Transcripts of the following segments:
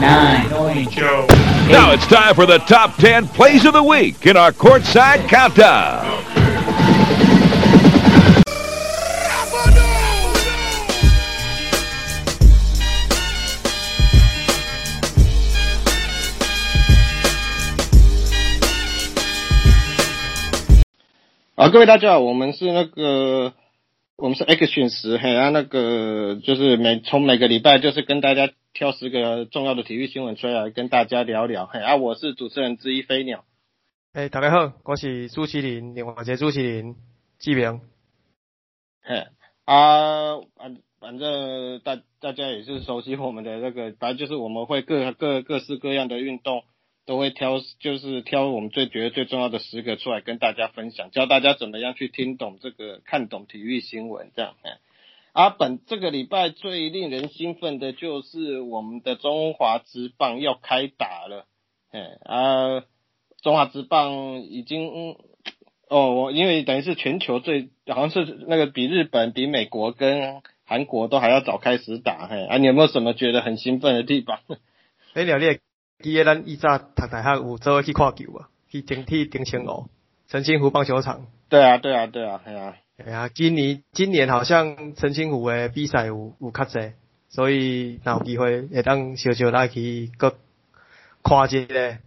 nine, Now it's time for the top 10 plays of the week in our courtside countdown. .好，各位大家好，我们是那个， 我们是 Action 十，嘿，啊，那个就是每从每个礼拜就是跟大家挑十个重要的体育新闻出来跟大家聊聊，嘿，啊，我是主持人之一飞鸟，诶、大家好，我是朱麒麟，另外一个朱麒麟志明。嘿，啊，反反正大大家也是熟悉我们的那个，反正就是我们会各各各式各样的运动都会挑，就是挑我们最觉得最重要的十个出来跟大家分享，教大家怎么样去听懂这个看懂体育新闻这样。嘿啊，本这个礼拜最令人兴奋的就是我们的中华职棒要开打了，哎啊，中华职棒已经、哦，我因为等于是全球最好像是那个比日本、比美国跟韩国都还要早开始打，嘿啊，你有没有什么觉得很兴奋的地方？诶、了，你会记得咱以早读大学有做去看球啊？去顶替丁清湖陈清湖棒球场。对啊，对啊，对啊，系啊、哎呀，今年今年好像陈清湖诶比赛有有较济，所以若有机会会当小小来去搁看一个，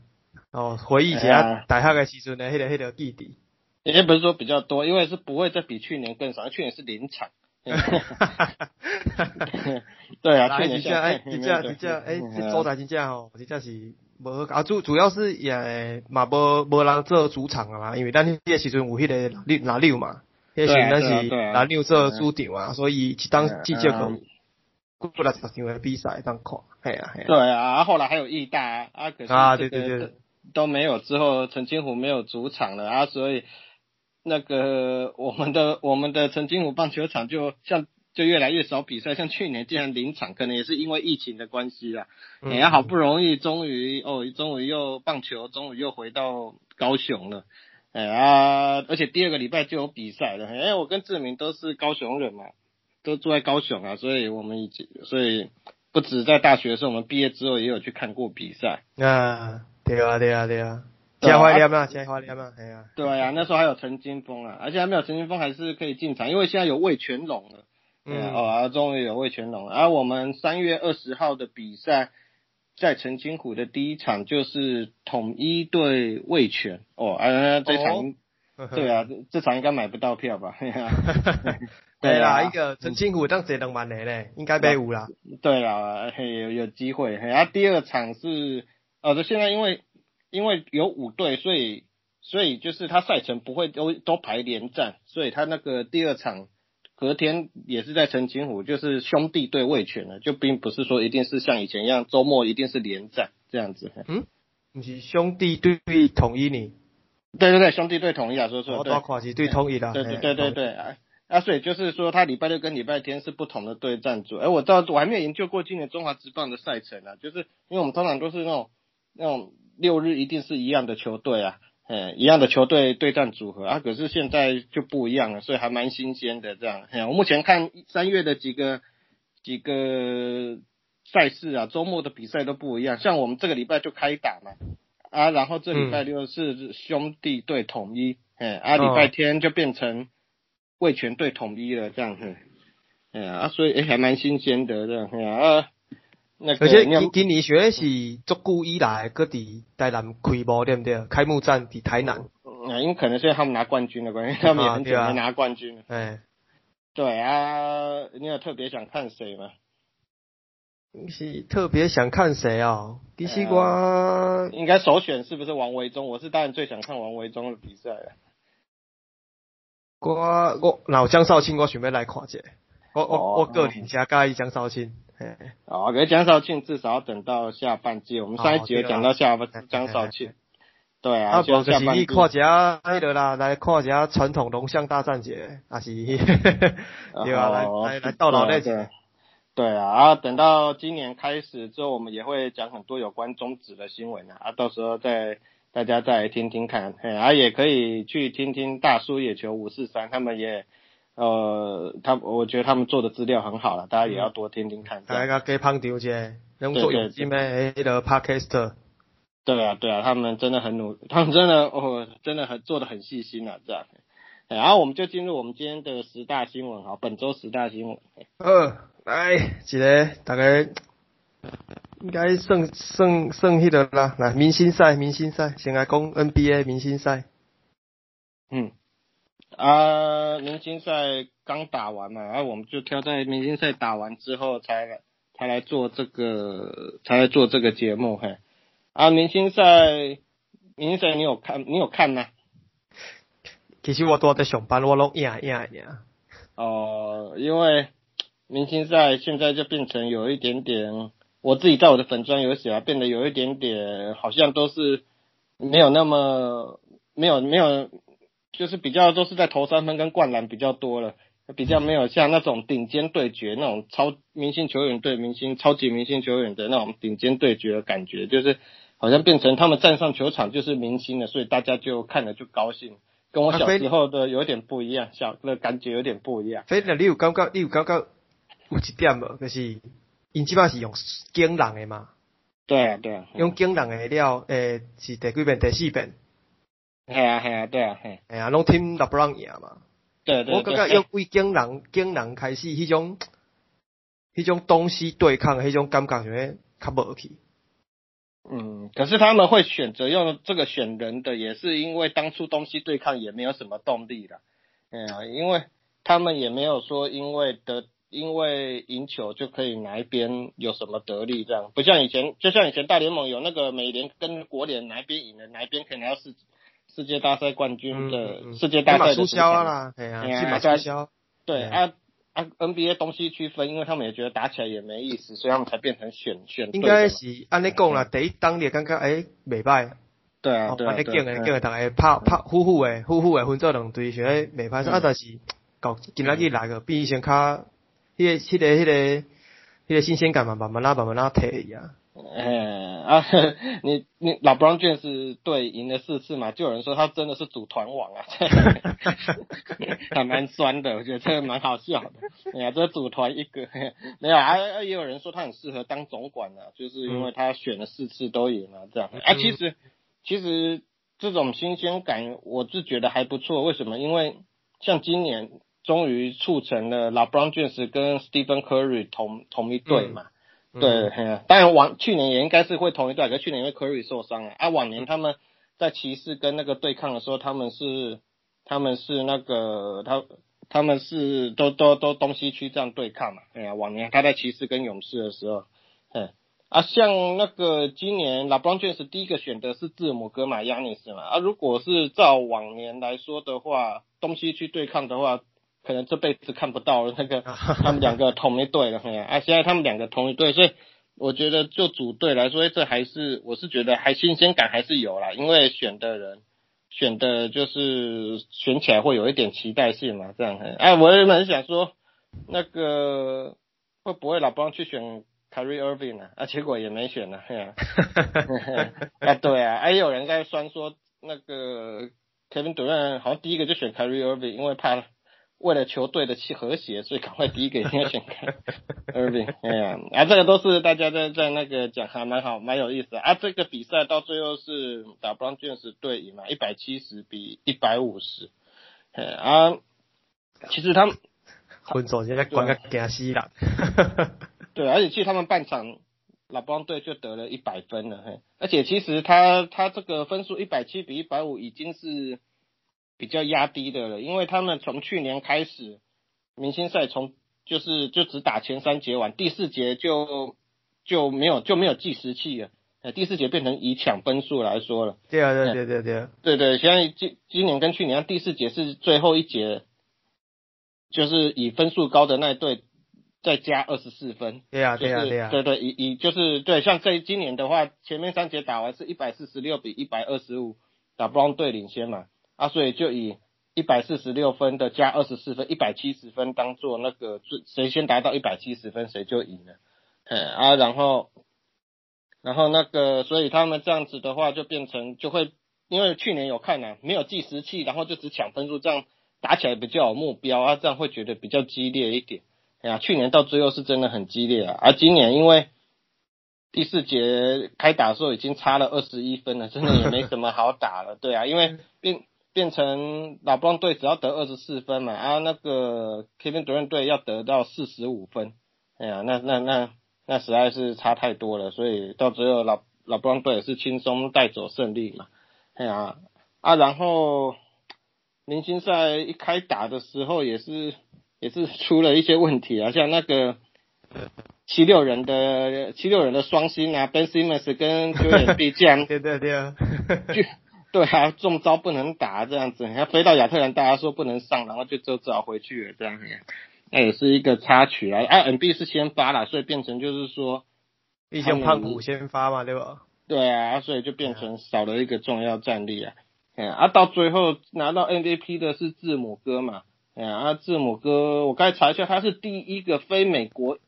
哦，回忆一下大学诶时阵诶迄、个迄、个记忆。也不是说比较多，因为是不会再比去年更少，去年是零场。对啊，去年真正哎，真正真正哎，这所在在真正吼，真正是无啊主主要是也嘛无无人做主场啊嘛，因为咱迄个时阵有迄个拿六嘛，迄个时阵咱是对啊对啊。拿六做主场啊，所以一当嗯季节嗯个过来十场的比赛当看，系啊系啊，对啊，后来还有义大啊，啊可是啊对对对。都没有，之后陈金湖没有主场了啊，所以那个我们的我们的陈金湖棒球场就像就越来越少比赛，像去年竟然零场，可能也是因为疫情的关系啦。嗯哎呀，好不容易终于哦，终于又棒球，终于又回到高雄了。哎啊，而且第二个礼拜就有比赛了。哎，我跟志明都是高雄人嘛，都住在高雄啊，所以我们已经，所以不止在大学的时候，我们毕业之后也有去看过比赛。啊，对啊对啊对啊，对啊真怀念啊，真怀念啊，系啊，对啊，那时候还有陈金峰啊，而且还没有陈金峰还是可以进场，因为现在有魏全龙了。嗯，嗯，哦，啊，终于有魏全龙了。而、我们三月二十号的比赛，在澄清湖的第一场就是统一对魏全。哦，啊，这场、对啊，这这场应该买不到票吧？嘿啊对啦，啊一个陈清湖当坐两万的嘞，应该买有啦，对啦，嘿，有有机会。嘿，啊，第二场是，哦，这现在因为因为有五队，所以所以就是他赛程不会都都排连战，所以他那个第二场隔天也是在澄清湖，就是兄弟对卫权了，就并不是说一定是像以前一样周末一定是连战这样子。嗯，你是兄弟对统一你，对对对，兄弟队统一啊，说错我对大看是对统一啦，对对嘿对对对，啊，啊，所以就是说，他礼拜六跟礼拜天是不同的对战组。哎，我到，我还没有研究过今年中华职棒的赛程啊，就是因为我们通常都是那种那种六日一定是一样的球队啊，哎，一样的球队对战组合啊，可是现在就不一样了，所以还蛮新鲜的这样。哎，我目前看三月的几个几个赛事啊，周末的比赛都不一样，像我们这个礼拜就开打嘛。啊，然后这礼拜六是兄弟对统一，哎、啊，礼拜天就变成味全对统一了，这样，嘿，哎，啊，所以哎、还蛮新鲜的这样，哎，啊，那个而且今今年学是足久以来，搁伫台南开幕对不对？开幕战伫台南，啊，因为可能是他们拿冠军的关系，他们也很久没拿冠军了。哎，对啊，你有特别想看谁吗？是特别想看谁啊？其实哎我应该首选是不是王维忠？我是当然最想看王维忠的比赛了。我我若有江少庆，我想要来看一下。我我哦我个人加介意江少庆，嘿，啊，可是江少庆至少要等到下半季，我们上一集有讲到下半江少庆。对啊，啊，无就是你看一下迄个啦，来看一下传统龙象大战节，啊是 对啊，来哦来来到老那对节，对啊，啊，等到今年开始之后，我们也会讲很多有关中职的新闻啊，啊，到时候再大家再来听听看，嘿，啊，也可以去听听大叔野球五四三，他们也呃，他我觉得他们做的资料很好了，大家也要多听听看。大家加捧场一下，用做有金的迄个 Podcast。对啊，对啊，他们真的很努，他们真的哦，真的很做的很细心啊，这样。然后我们就进入我们今天的十大新闻哈，本周十大新闻。呃，来一个大概应该剩剩剩迄个啦，来明星赛，明星赛，先来讲 NBA 明星赛。嗯，啊，明星赛刚打完嘛，然后我们就挑在明星赛打完之后才来才来做这个才来做这个节目嘿。啊，明星赛，明星赛你有看你有看吗？其实我都在上班，我拢赢赢赢。哦，因为明星赛现在就变成有一点点，我自己在我的粉砖有写啊，变得有一点点，好像都是没有那么没有没有。就是比较都是在投三分跟灌篮比较多了，比较没有像那种顶尖对决那种超明星球员对明星超级明星球员的那种顶尖对决的感觉，就是好像变成他们站上球场就是明星了，所以大家就看了就高兴，跟我小时候的有点不一样，小的感觉有点不一样。所以你有感觉，你有感觉有一点无，就是因即码是用惊人的嘛？对啊对啊，用惊人的了，诶是第几遍？第四遍。系啊系啊，对啊，系，系啊，拢听 LeBron 赢嘛。对对。我感觉要为惊人惊人开始，迄种迄种东西对抗，迄种感觉较无去。嗯，可是他们会选择用这个选人的，也是因为当初东西对抗也没有什么动力了。哎呀，因为他们也没有说因为得因为赢球就可以哪一边有什么得利这样，不像以前，就像以前大联盟有那个美联跟国联哪一边赢了，哪一边可能要是。世界大赛冠军的世界大赛的输销啦，哎呀，起码输销。对啊啊，NBA 东西区分，因为他们也觉得打起来也没意思，所以他们才变成选选。应该是按你讲啦，第一当你感觉哎未歹。对啊，对啊，你叫人叫人大家拍拍呼呼诶，呼呼诶分做两队，想诶未歹，啊但是搞今仔日来个比以前较，迄个迄个迄个迄个新鲜感嘛，慢慢拉慢慢拉提啊。哎啊，你你老 Brown 卷是队赢了四次嘛？就有人说他真的是组团王啊，还蛮酸的，我觉得这个蛮好笑的。哎呀，这组团一个没有啊，也有人说他很适合当总管啊，就是因为他选了四次都赢了这样。啊，其实其实这种新鲜感我是觉得还不错。为什么？因为像今年终于促成了老 Brown 卷是跟 Stephen Curry 同同一队嘛。对，当然往去年也应该是会同一队，可去年因为 Curry 受伤了，啊，往年他们在骑士跟那个对抗的时候，他们是他们是那个他他们是都都都东西区这样对抗嘛，哎呀，往年他在骑士跟勇士的时候，嗯，啊，像那个今年 LeBron James 第一个选的是字母哥嘛，Yanis 嘛，啊，如果是照往年来说的话，东西区对抗的话。可能这辈子看不到 那个 他们两个同一队了，啊，现在他们两个同一队，所以我觉得就组队来说，这还是我是觉得还新鲜感还是有啦，因为选的人选的就是选起来会有一点期待性嘛，这样，哎，我原本想说那个会不会老帮去选 k a r i e Irving 啊，啊，结果也没选了，啊，对啊，还有人在酸说那个 Kevin Durant 好像第一个就选 Kyrie Irving，因为怕。为了球队的气和谐，所以赶快第一个一定要选开 Irving。哎呀，啊，这个都是大家在在那个讲，还蛮好，蛮有意思啊。这个比赛到最后是打 Brown James 队赢嘛，一百七十比一百五十。啊，其实他们分手现在关个惊死了。对，而且其实他们半场老邦队就得了一百分了，嘿。而且其实他他这个分数一百七比一百五已经是。比较压低的了，因为他们从去年开始，明星赛从就是就只打前三节完，第四节就就没有就没有计时器了，呃，第四节变成以抢分数来说了。对啊，对对对对。对对，现在今今年跟去年第四节是最后一节，就是以分数高的那一队再加二十四分。对啊，对啊，对啊。对对，以以就是对，像这今年的话，前面三节打完是一百四十六比一百二十五，打布朗队领先嘛。啊，所以就以一百四十六分的加二十四分，一百七十分当做那个最谁先达到一百七十分谁就赢了，嗯啊，然后然后那个所以他们这样子的话就变成就会，因为去年有看啊，没有计时器，然后就只抢分数，这样打起来比较有目标啊，这样会觉得比较激烈一点。哎呀，去年到最后是真的很激烈啊，而今年因为第四节开打的时候已经差了二十一分了，真的也没什么好打了。对啊，因为变变成老布朗队只要得二十四分嘛，啊那个 Kevin Durant 队要得到四十五分，哎呀，那那那那实在是差太多了，所以到最后老老布朗队也是轻松带走胜利嘛，哎呀啊，然后明星赛一开打的时候也是也是出了一些问题啊，像那个。七六人的七六人的双星啊，Ben Simmons 跟 j o e l B 竟然对对对啊，就对啊，中招不能打这样子，要飞到亚特兰大家说不能上，然后就就只好回去了这样，那也是一个插曲啊。啊，N B 是先发啦，所以变成就是说，毕竟胖虎先发嘛，对吧？对啊，所以就变成少了一个重要战力啊。嗯，啊，到最后拿到 M V P 的是字母哥嘛？嗯，啊，字母哥，我刚才查一下，他是第一个非美国。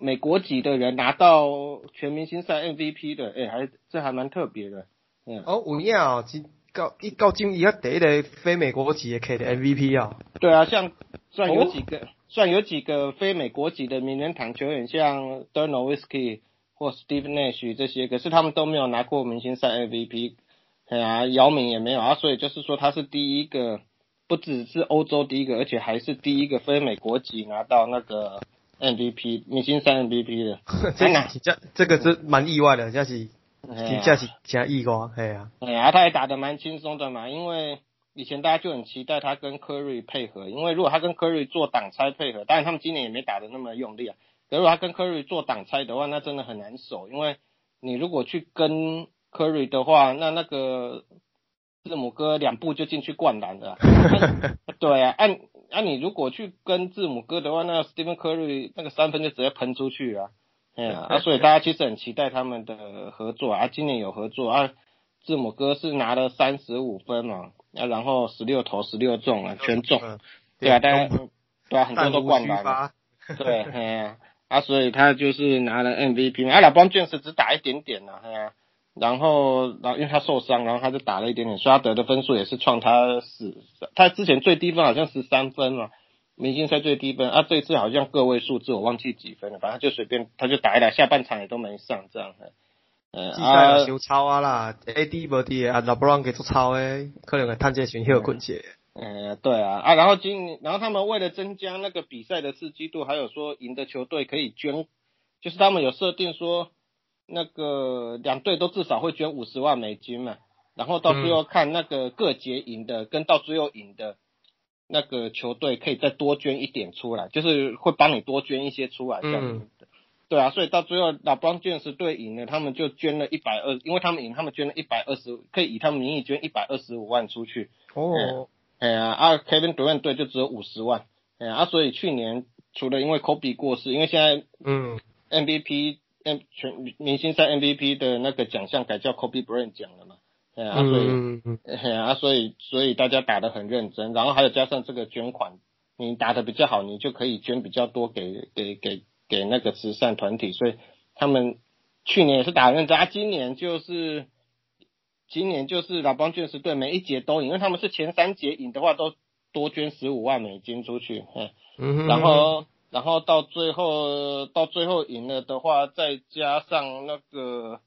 美国籍的人拿到全明星赛 MVP 的，哎，还这还蛮特别的，嗯。哦，有影哦，今到一到今伊个第一个非美国籍的 K 的 MVP 啊。对啊，像算有几个，算有几个非美国籍的名人堂球员，像 d o n a l w h i s k y 或 Steve Nash 这些，可是他们都没有拿过明星赛 MVP。哎呀，姚明也没有啊，所以就是说他是第一个，不只是欧洲第一个，而且还是第一个非美国籍拿到那个。MVP 明星赛 MVP 的，这这这个是蛮意外的，这是这是加意外，系啊。哎呀，他也打得蛮轻松的嘛，因为以前大家就很期待他跟 Curry 配合，因为如果他跟 Curry 做挡拆配合，当然他们今年也没打得那么用力啊。如果他跟 Curry 做挡拆的话，那真的很难守，因为你如果去跟 Curry 的话，那那个字母哥两步就进去灌篮的。对啊，按。啊，你如果去跟字母哥的话，那 Stephen Curry 那个三分就直接喷出去啊，哎呀，啊，所以大家其实很期待他们的合作啊，今年有合作啊，字母哥是拿了三十五分嘛，啊，然后十六投十六中啊，全中，对啊，大家对啊，很多都灌篮了，对，哎呀，啊，所以他就是拿了 MVP 嘛啊，老邦卷是只打一点点呐，哎呀。然后，然后因为他受伤，然后他就打了一点点，所以他得的分数也是创他十，他之前最低分好像十三分嘛，明星赛最低分啊，这次好像个位数字我忘记几分了，反正就随便他就打一打，下半场也都没上这样的。呃啊，收超啊啦，AD 无滴啊，老布朗给做超诶，可能会探这选秀棍节。嗯，对啊，啊，然后今然后他们为了增加那个比赛的刺激度，还有说赢的球队可以捐，就是他们有设定说。那个两队都至少会捐五十万美金嘛，然后到最后看那个各节赢的跟到最后赢的那个球队可以再多捐一点出来，就是会帮你多捐一些出来这样子的。对啊，所以到最后老邦爵士队赢了，他们就捐了一百二，因为他们赢，他们捐了一百二十，可以以他们名义捐一百二十五万出去。哦，哎呀，啊，Kevin Durant 队就只有五十万，哎呀，啊，所以去年除了因为 Kobe 过世，因为现在嗯 MVP。全明星赛 MVP 的那个奖项改叫 Kobe Bryant 奖了嘛？对啊，所以啊，所以所以大家打得很认真，然后还有加上这个捐款，你打得比较好，你就可以捐比较多给给给给那个慈善团体，所以他们去年也是打认真啊，今年就是今年就是老帮爵士队每一节都赢，因为他们是前三节赢的话都多捐十五万美金出去，嗯，然后。然后到最后，到最后赢了的话，再加上那个，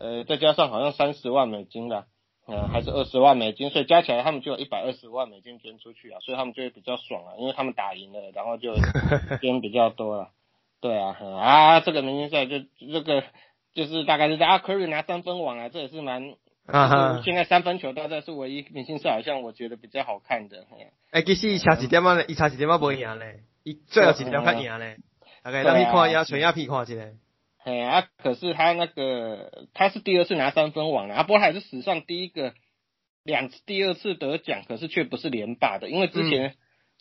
呃，再加上好像三十万美金的，嗯，还是二十万美金，所以加起来他们就有一百二十万美金捐出去啊，所以他们就会比较爽啊，因为他们打赢了，然后就 捐比较多了。对啊，啊，这个明星赛就这个就是大概是啊，Curry 拿三分网啊，这也是蛮，啊哈现在三分球大概是唯一明星赛好像我觉得比较好看的。哎，其实差几点嘛，一差几点嘛不赢嘞。伊最后几条较赢嘞，大概咱去看一下，全亚皮看一下。哎啊，可是他那个他是第二次拿三分王了，啊，不过还是史上第一个两次第二次得奖，可是却不是连霸的，因为之前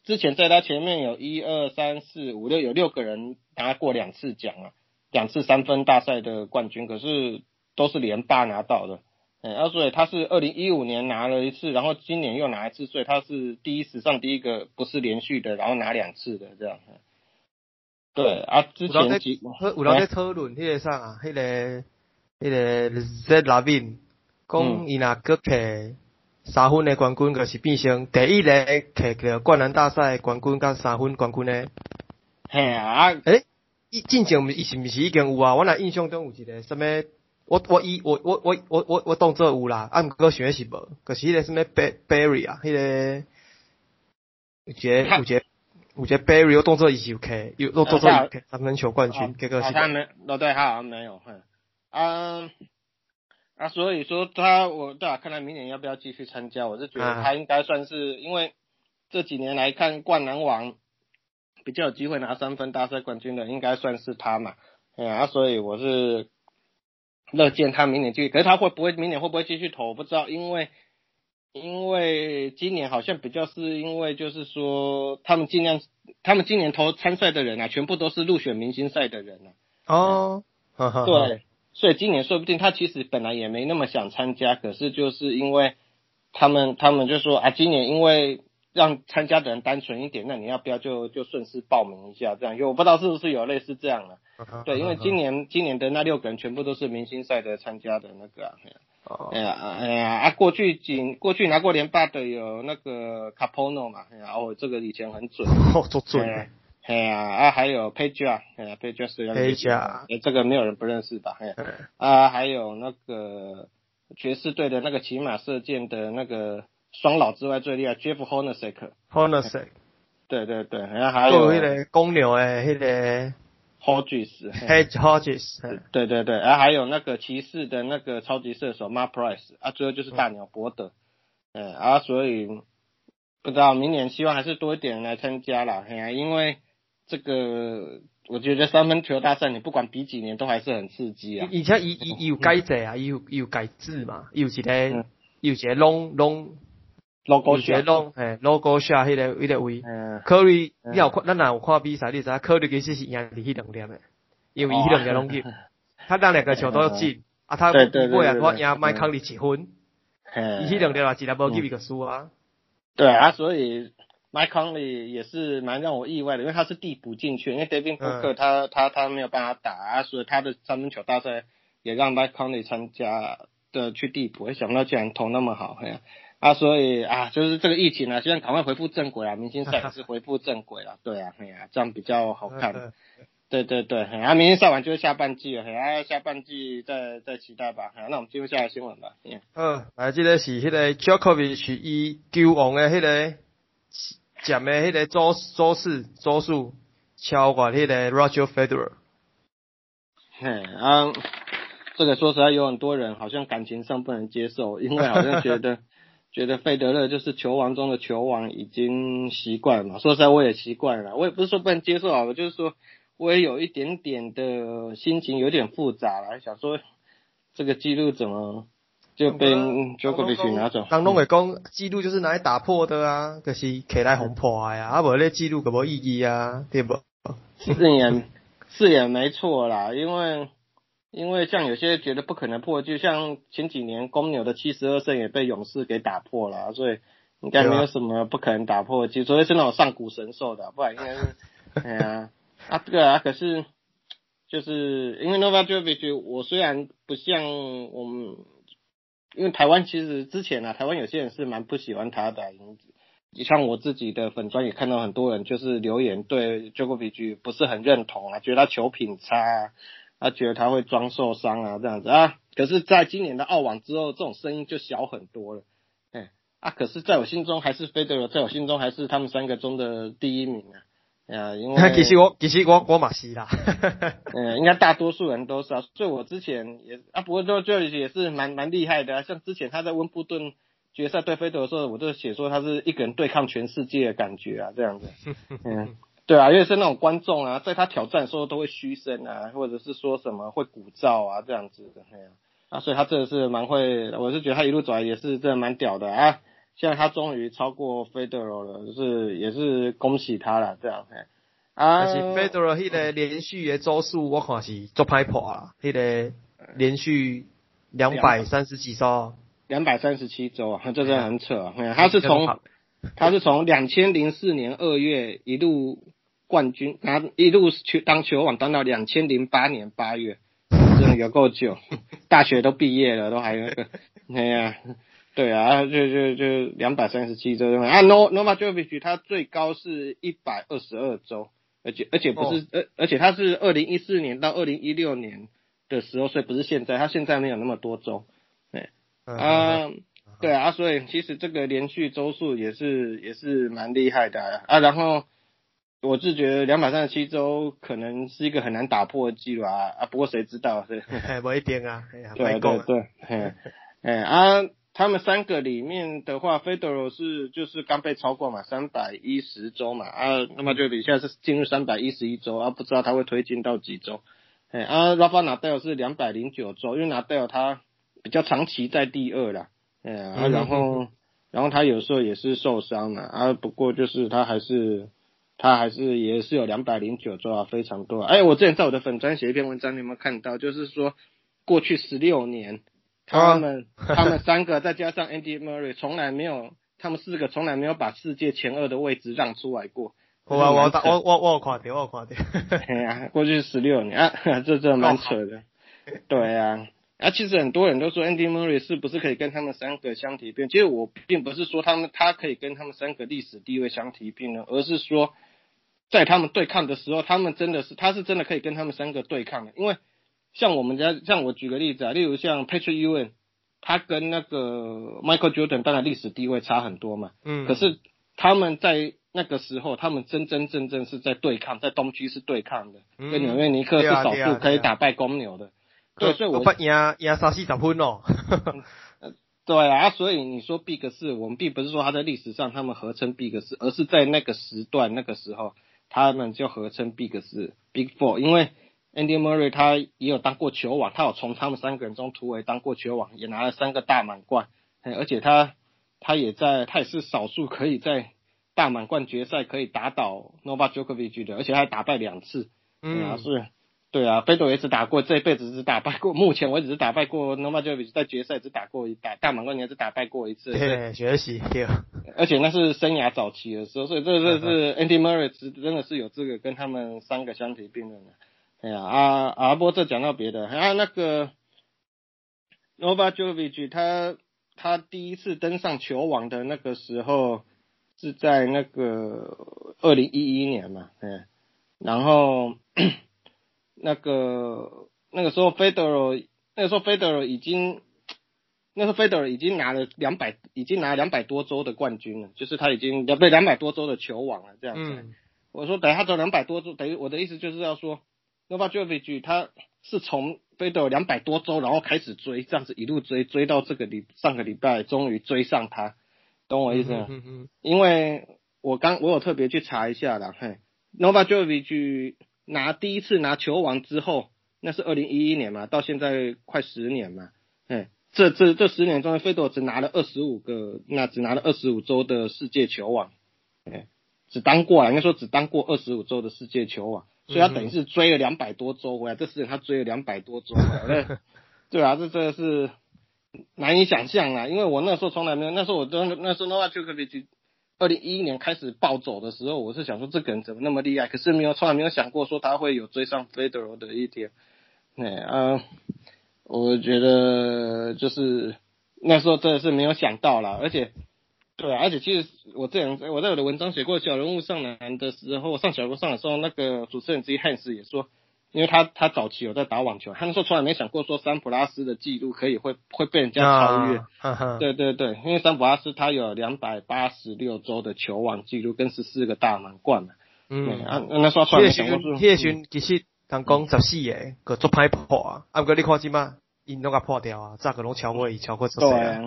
之前在他前面有一二三四五六有六个人拿过两次奖啊，两次三分大赛的冠军，可是都是连霸拿到的。哎，啊，所以他是二零一五年拿了一次，然后今年又拿一次，所以他是第一史上第一个不是连续的，然后拿两次的这样。对啊，之前几有人在讨论迄个啥啊，迄个迄个 Z Lavin 讲伊若搁摕三分的冠军，就是变成第一个摕个灌篮大赛冠军甲三分冠军呢。嘿啊，诶，伊进前毋是是毋是已经有啊？我若印象中有一个什么，我我伊我我我我我我当做有啦，啊毋过想是无，可是迄个什么 Barry 啊，迄个有一个有一个有一个 Barry 我当做伊是有 K，有我当做有 K 三分球冠军，这个是他没，哦对，他好像没有，嗯，啊啊，所以说他我对啊，看他明年要不要继续参加，我是觉得他应该算是，因为这几年来看灌篮王。比较有机会拿三分大赛冠军的，应该算是他嘛，啊，所以我是乐见他明年继续，可是他会不会明年会不会继续投，我不知道，因为因为今年好像比较是因为就是说他们尽量，他们今年投参赛的人啊，全部都是入选明星赛的人啊，哦，对，所以今年说不定他其实本来也没那么想参加，可是就是因为他们他们就说啊，今年因为。让参加的人单纯一点，那你要不要就就顺势报名一下？这样，因为我不知道是不是有类似这样的。对，因为今年今年的那六个人全部都是明星赛的参加的那个啊。哎呀哎呀啊！过去仅过去拿过连霸的有那个 Capono 嘛，哎呀哦，这个以前很准。哦，都准。哎呀啊，还有 Page 啊，哎呀 Page 是。Page 啊。哎，这个没有人不认识吧？哎。啊，还有那个爵士队的那个骑马射箭的那个。双老之外最厉害，Jeff Hornacek，Hornacek，对对对，然后还有迄个公牛诶，迄个 Hodges，Hodges，对对对，然后还有那个骑士的那个超级射手 Mark Price，啊，最后就是大鸟博德，嗯，啊，所以不知道明年希望还是多一点人来参加啦，嘿啊，因为这个我觉得三分球大赛你不管比几年都还是很刺激啊，而且伊伊伊有改制啊，伊有伊有改制嘛，有一个有一个 long long。Logo 学弄，诶，logo 下迄个迄个位，科里，你有看，咱若有看比赛，你知影科里其实是赢伫迄两点诶，因为伊迄两粒拢入，他那两个球都进，啊，他不过啊，我赢麦康利几分，伊迄两粒话，一粒无入一个输啊。对啊，所以麦康利也是蛮让我意外的，因为他是递补进去，因为 David Booker 他他他没有办法打，啊，所以他的三分球大赛也让麦康利参加的去递补，想不到竟然投那么好，嘿。啊，所以啊，就是这个疫情啊，希望赶快恢复正轨啊，明星赛是恢复正轨了，对啊，哎呀，这样比较好看。对对对，啊，明星赛完就是下半季了，啊，下半季再再期待吧。那我们进入下个新闻吧。嗯，来，这个是迄个 Djokovic 伊球王的迄个占的迄个周周四周数超过迄个 Roger Federer。嘿，啊，这个说实在有很多人好像感情上不能接受，因为好像觉得。觉得费德勒就是球王中的球王，已经习惯了嘛。说实在，我也习惯了。我也不是说不能接受啊，我就是说，我也有一点点的心情有点复杂了，想说这个记录怎么就被 Jokovic 拿走？当拢会讲记录就是拿来打破的啊，可是起来红破啊，啊无咧记录个无意义啊，对不？是也，是也没错啦，因为。因为像有些觉得不可能破，就像前几年公牛的七十二胜也被勇士给打破了，所以应该没有什么不可能打破。其实除非是那种上古神兽的，不然应该是，哎呀，啊这个啊可是就是因为 Novak Djokovic，我虽然不像我们，因为台湾其实之前啊，台湾有些人是蛮不喜欢他的，你像我自己的粉专也看到很多人就是留言对 Djokovic 不是很认同啊，觉得他球品差。他觉得他会装受伤啊，这样子啊，可是在今年的澳网之后，这种声音就小很多了，哎，啊，可是在我心中还是费德勒，在我心中还是他们三个中的第一名啊，啊，因为 其实我其实我我马西啦，嗯，应该大多数人都是啊，所以我之前也啊，不过就就也是蛮蛮厉害的啊，像之前他在温布顿决赛对费德勒的时候，我就写说他是一个人对抗全世界的感觉啊，这样子，嗯。对啊，因为是那种观众啊，在他挑战的时候都会嘘声啊，或者是说什么会鼓噪啊这样子的，那样啊，所以他真的是蛮会，我是觉得他一路走来也是真的蛮屌的啊。现在他终于超过 Federal 了，就是也是恭喜他了，这样嘿。啊，但是费德勒迄个连续的周数我看是做拍破啊，迄个连续两百三十几周，两百三十七周啊，这真的很扯啊。他是从他是从两千零四年二月一路。冠军，他一路去当球王，当到两千零八年八月，真的有够久，大学都毕业了，都还那个，哎呀，对啊，就就就两百三十七周啊，No Novak Djokovic 他最高是一百二十二周，而且而且不是，而而且他是二零一四年到二零一六年的时候，所以不是现在，他现在没有那么多周，对，啊，对啊，所以其实这个连续周数也是也是蛮厉害的啊，然后我是觉得两百三十七周可能是一个很难打破的记录啊啊，不过谁知道 是，不一定啊，对对对，哎啊。他们三个里面的话，Federer 是就是刚被超过嘛，三百一十周嘛啊，那么就比现在是进入三百一十一周啊，不知道他会推进到几周。哎啊，Rafa Nadal 是两百零九周，因为 Nadal 他比较长期在第二啦，哎啊，然后然后他有时候也是受伤了啊，不过就是他还是他还是也是有两百零九周啊，非常多。哎，我之前在我的粉专写一篇文章，你有没有看到？就是说过去十六年。他们 他们三个再加上 Andy Murray，从来没有，他们四个从来没有把世界前二的位置让出来过。我我我我我看到，我看到。哎呀，过去十六年啊，这这蛮扯的。对啊，啊，其实很多人都说 Andy Murray 是不是可以跟他们三个相提并？其实我并不是说他们他可以跟他们三个历史地位相提并论，而是说在他们对抗的时候，他们真的是他是真的可以跟他们三个对抗的，因为。像我们家，像我举个例子啊，例如像 Patrick Ewing，他跟那个 Michael Jordan 当然历史地位差很多嘛，嗯，可是他们在那个时候，他们真真正正是在对抗，在东区是对抗的，跟纽约尼克是少数可以打败公牛的，对，所以我赢赢三四十分哦，对啊，所以你说 Big 四，我们并不是说他在历史上他们合称 Big 四，而是在那个时段那个时候，他们就合称 Big 四 Big Four，因为。Andy Murray 他也有当过球王，他有从他们三个人中突围当过球王，也拿了三个大满贯，而且他他也在他也是少数可以在大满贯决赛可以打倒 Novak Djokovic 的，而且还打败两次，嗯，是，对啊，费德也只打过这辈子只打败过，目前为止只打败过 Novak Djokovic 在决赛只打过一打大满贯，也只打败过一次，对，学习，对，而且那是生涯早期的时候，所以这这是 Andy Murray 真的是有资格跟他们三个相提并论的。哎呀啊啊！不过这讲到别的，啊那个 Novak Djokovic 他他第一次登上球网的那个时候是在那个二零一一年嘛，嗯，然后那个那个时候 Federer 那个时候 Federer 已经那时候 Federer 已经拿了两百已经拿两百多周的冠军了，就是他已经要被两百多周的球王了这样子。我说等他走两百多周，等于我的意思就是要说。Novak Djokovic 他是从飞到两百多周，然后开始追，这样子一路追追到这个礼上个礼拜，终于追上他，懂我意思吗？嗯嗯。因为我刚我有特别去查一下了，嘿，Novak Djokovic 拿第一次拿球王之后，那是二零一一年嘛，到现在快十年嘛，哎，这这这十年中，费德只拿了二十五个，那只拿了二十五周的世界球王，哎，只当过啊，应该说只当过二十五周的世界球王。所以他等于是追了两百多周回来，这十年他追了两百多周，对啊，这真的是难以想象啊！因为我那时候从来没有，那时候我都那时候的话就可以去二零一一年开始暴走的时候，我是想说这个人怎么那么厉害，可是没有从来没有想过说他会有追上 Federer 的一天，哎啊，我觉得就是那时候真的是没有想到啦，而且。对，而且其实我这样，我在我的文章写过小人物上篮的时候，上小人物上的时候，那个主持人之一汉斯也说，因为他他早期有在打网球，他那时候从来没想过说三普拉斯的记录可以会会被人家超越。对对对，因为三普拉斯他有两百八十六周的球网记录跟十四个大满贯嘛。嗯，啊，那说出来想过说，叶巡其实人讲十四个，个做歹破啊，啊，不过你看即嘛，因拢甲破掉啊，咋个拢超过伊超过十四啊？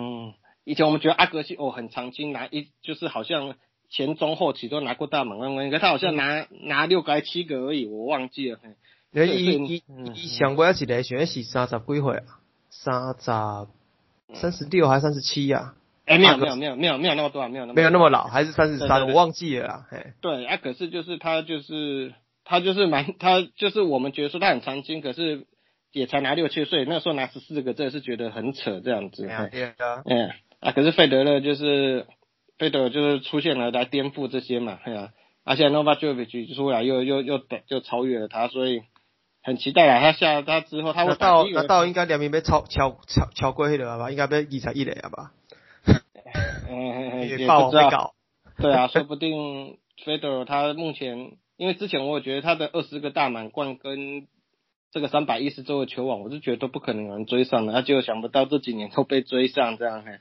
以前我们觉得阿格西哦很常青，拿一就是好像前中后期都拿过大满贯，可他好像拿拿六个还七个而已，我忘记了。伊伊伊上过一个选是三十几岁啊，三十三十六还是三十七呀？哎，没有没有没有没有没有那么多，没有那么没有那么老，还是三十三，我忘记了啦。对，啊，可是就是他就是他就是蛮他就是我们觉得说他很长青，可是也才拿六七岁，那时候拿十四个，真的是觉得很扯这样子。对的，嗯。啊，可是费德勒就是费德就是出现了来颠覆这些嘛，对啊，而且 Novak Djokovic 出来又又又就超越了他，所以很期待啊。他下他之后他会到那到应该两名被超超超超过去了吧？应该被二十一了吧？嗯，也不知道。对啊，说不定 Federer 他目前因为之前我觉得他的二十个大满贯跟这个三百一十周的球网，我是觉得都不可能有人追上的，他就想不到这几年都被追上这样嘿，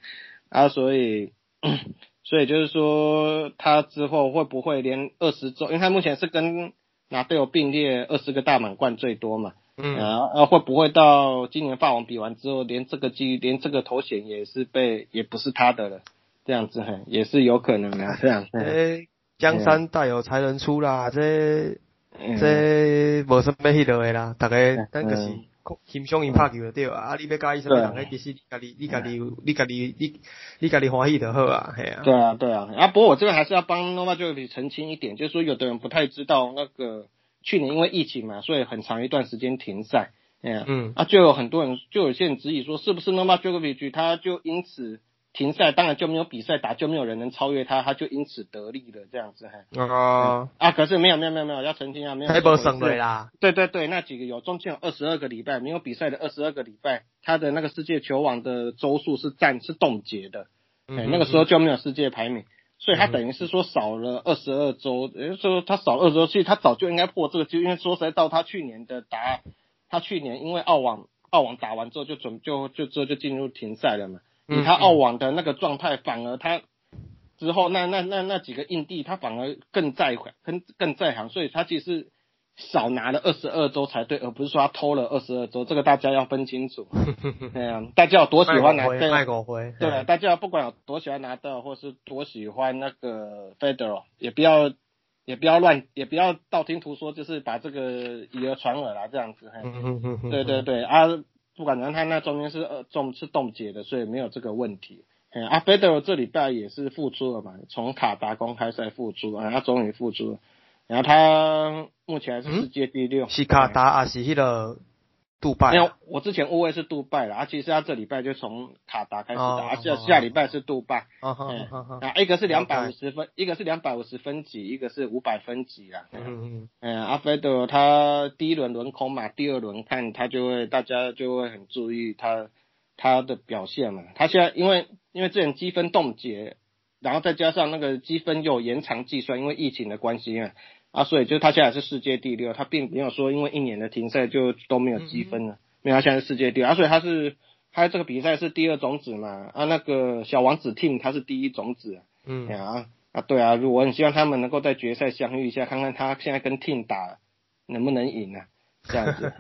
啊，所以 所以就是说他之后会不会连二十周，因为他目前是跟拿队友并列二十个大满贯最多嘛，嗯，啊，会不会到今年霸王比完之后，连这个机连这个头衔也是被也不是他的了，这样子很，也是有可能的这样。诶，江山代有才人出啦，这。这无什么迄落的啦，大家咱就是欣赏因拍球就对啊。啊，你要介意什么人，其实你家己、你家己、你家己、你、你家己欢喜就好啊，系啊。对啊，对啊。啊，不过我这边还是要帮 Nova j o k 澄清一点，就是说有的人不太知道那个去年因为疫情嘛，所以很长一段时间停赛，哎嗯。啊，就有很多人，就有些人质疑说，是不是 Nova j o k o v 他就因此。停赛当然就没有比赛打，就没有人能超越他，他就因此得利了这样子哈。哦。啊，可是没有没有没有没有，要澄清啊，没有。太不啦。对对对，那几个有中间有二十二个礼拜没有比赛的二十二个礼拜，他的那个世界球网的周数是暂是冻结的，哎，那个时候就没有世界排名，所以他等于是说少了二十二周，也就是说他少二十周，其实他早就应该破这个，就因为说实在到他去年的答，他去年因为澳网澳网打完之后就准就就之后就进入停赛了嘛。以他澳网的那个状态，反而他之后那那那那几个印地，他反而更在更更在行，所以他其实少拿了二十二周才对，而不是说他偷了二十二周，这个大家要分清楚。对啊，大家有多喜欢拿对，对，大家不管有多喜欢拿到，或是多喜欢那个 Federal，也不要也不要乱，也不要道听途说，就是把这个以讹传讹啦，这样子。对对对啊。不管怎样，他那中间是呃冻是冻结的，所以没有这个问题。嗯，阿费德这礼拜也是复出了嘛，从卡达公开赛复出，啊，他终于复出了。然后他目前还是世界第六。是卡达还是迄个？杜拜，没有，我之前误会是杜拜了，啊，其实他这礼拜就从卡达开始打，下下礼拜是杜拜，啊，一个是两百五十分，一个是两百五十分级，一个是五百分级啦，嗯嗯，嗯，阿菲德他第一轮轮空嘛，第二轮看他就会，大家就会很注意他他的表现嘛，他现在因为因为之前积分冻结，然后再加上那个积分又延长计算，因为疫情的关系啊。啊，所以就是他现在是世界第六，他并没有说因为一年的停赛就都没有积分了，没有，他现在是世界第六，啊，所以他是他这个比赛是第二种子嘛，啊，那个小王子 team 他是第一种子，嗯，啊啊，对啊，我很希望他们能够在决赛相遇一下，看看他现在跟 team 打能不能赢啊，这样子，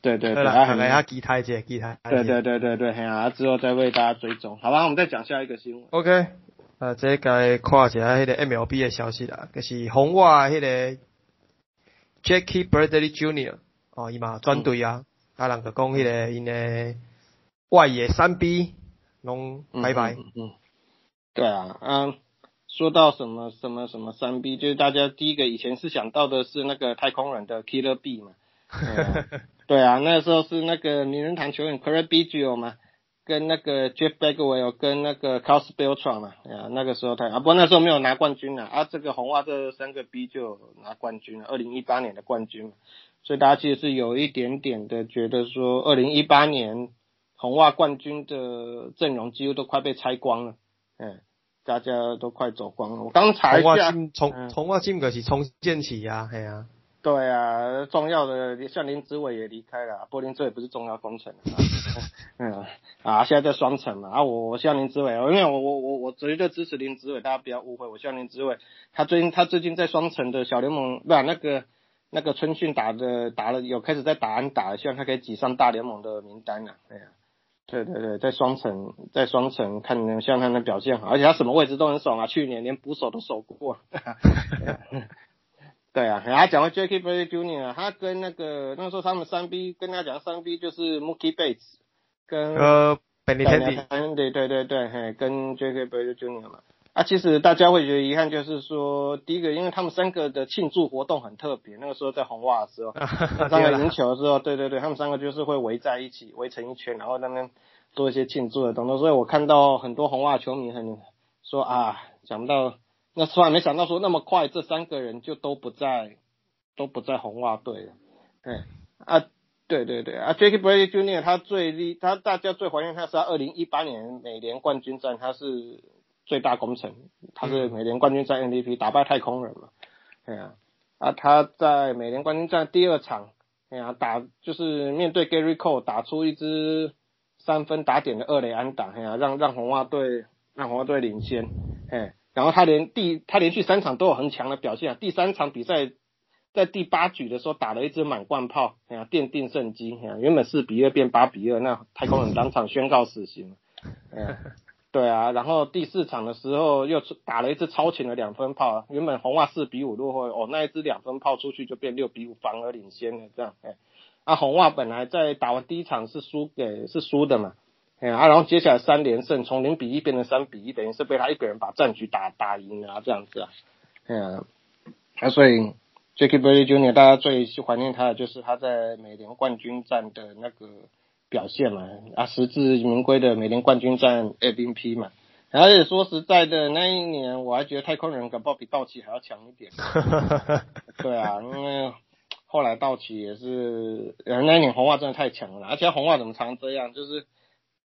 对 对对，来来下期待者，期待，对对对对对，啊，之后再为大家追踪，好吧，我们再讲下一个新闻，OK。啊，这该看一下迄个 MLB 的消息啦，就是红袜迄个 Jackie Bradley Jr. 哦，伊嘛转队啊，啊，人个讲迄个因的外野三 B 拢拜拜。嗯，对啊，嗯，说到什么什么什么三 B，就是大家第一个以前是想到的是那个太空人的 Killer B 嘛。对啊，那时候是那个名人堂球员 Craig Biggio 嘛。跟那个 Jeff Bagwell 跟那个 Carlos Beltran 嘛，啊，那个时候他啊，不过那时候没有拿冠军啊，啊，这个红袜这三个 B 就拿冠军了，二零一八年的冠军，所以大家其实是有一点点的觉得说，二零一八年红袜冠军的阵容几乎都快被拆光了，嗯，大家都快走光了。我刚查一下，从红袜进个是重建起呀，系啊。对啊，重要的像林子伟也离开了，柏林这也不是重要工程。嗯啊，现在在双城嘛啊，我我希望林子伟，因为我我我我绝对支持林子伟，大家不要误会，我希望林子伟，他最近他最近在双城的小联盟，不那个那个春训打的打了有开始在打安打，希望他可以挤上大联盟的名单啊。对啊，对对对，在双城在双城看能像他的表现好，而且他什么位置都很爽啊，去年连捕手都守过。对啊，然后讲到 Jackie Bradley Jr.，他跟那个那时候他们三 B 跟他讲三 B 就是 Mookie Betts 跟呃 Benintendi，对对对对，嘿，跟 Jackie Bradley Jr. 嘛。啊，其实大家会觉得遗憾，就是说第一个，因为他们三个的庆祝活动很特别，那个时候在红袜的时候，三个赢球的时候，对对对，他们三个就是会围在一起，围成一圈，然后那边做一些庆祝的动作。所以我看到很多红袜球迷很说啊，想不到。那突然没想到说那么快，这三个人就都不在，都不在红袜队了。对啊，对对对啊，Jackie Bradley Jr. 他最厉，他大家最怀念他是他二零一八年美联冠军战，他是最大功臣，他是美联冠军战 MVP，打败太空人嘛。对啊，啊，他在美联冠军战第二场，哎呀，打就是面对 Gary Cole 打出一支三分打点的二垒安打，哎呀，让让红袜队让红袜队领先，哎，然后他连第他连续三场都有很强的表现啊，第三场比赛在第八局的时候打了一支满贯炮，哎呀，奠定胜机，哎呀，原本四比二变八比二，那太空人当场宣告死刑，哎呀。对啊，然后第四场的时候又打了一支超前的两分炮，原本红袜四比五落后，哦，那一支两分炮出去就变六比五，反而领先了这样，哎，啊红袜本来在打完第一场是输给是输的嘛，哎啊，然后接下来三连胜，从零比一变成三比一，等于是被他一个人把战局打打赢了这样子啊，哎呀，啊所以 Jackie Bradley Jr. 大家最怀念他的就是他在美联冠军战的那个。表现嘛，啊，实至名归的美联冠军战 MVP 嘛，而且说实在的，那一年我还觉得太空人搞不好比道奇还要强一点。对啊，因为后来道奇也是，那一年红袜真的太强了，而且红袜怎么常这样，就是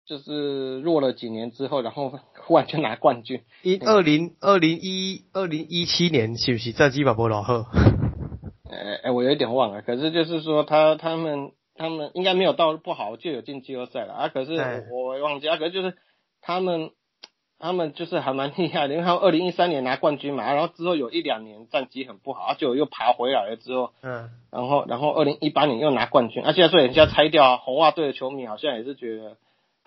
就是弱了几年之后，然后忽然就拿冠军。一二零二零一二零一七年是不是在基巴波老赫？哎 哎，我有点忘了，可是就是说他他们。他们应该没有到不好就有进季后赛了啊！可是我忘记啊，可是就是他们他们就是还蛮厉害的，因为他们二零一三年拿冠军嘛，然后之后有一两年战绩很不好，就又爬回来了之后，嗯，然后然后二零一八年又拿冠军，而且说人家拆掉啊，红袜队的球迷好像也是觉得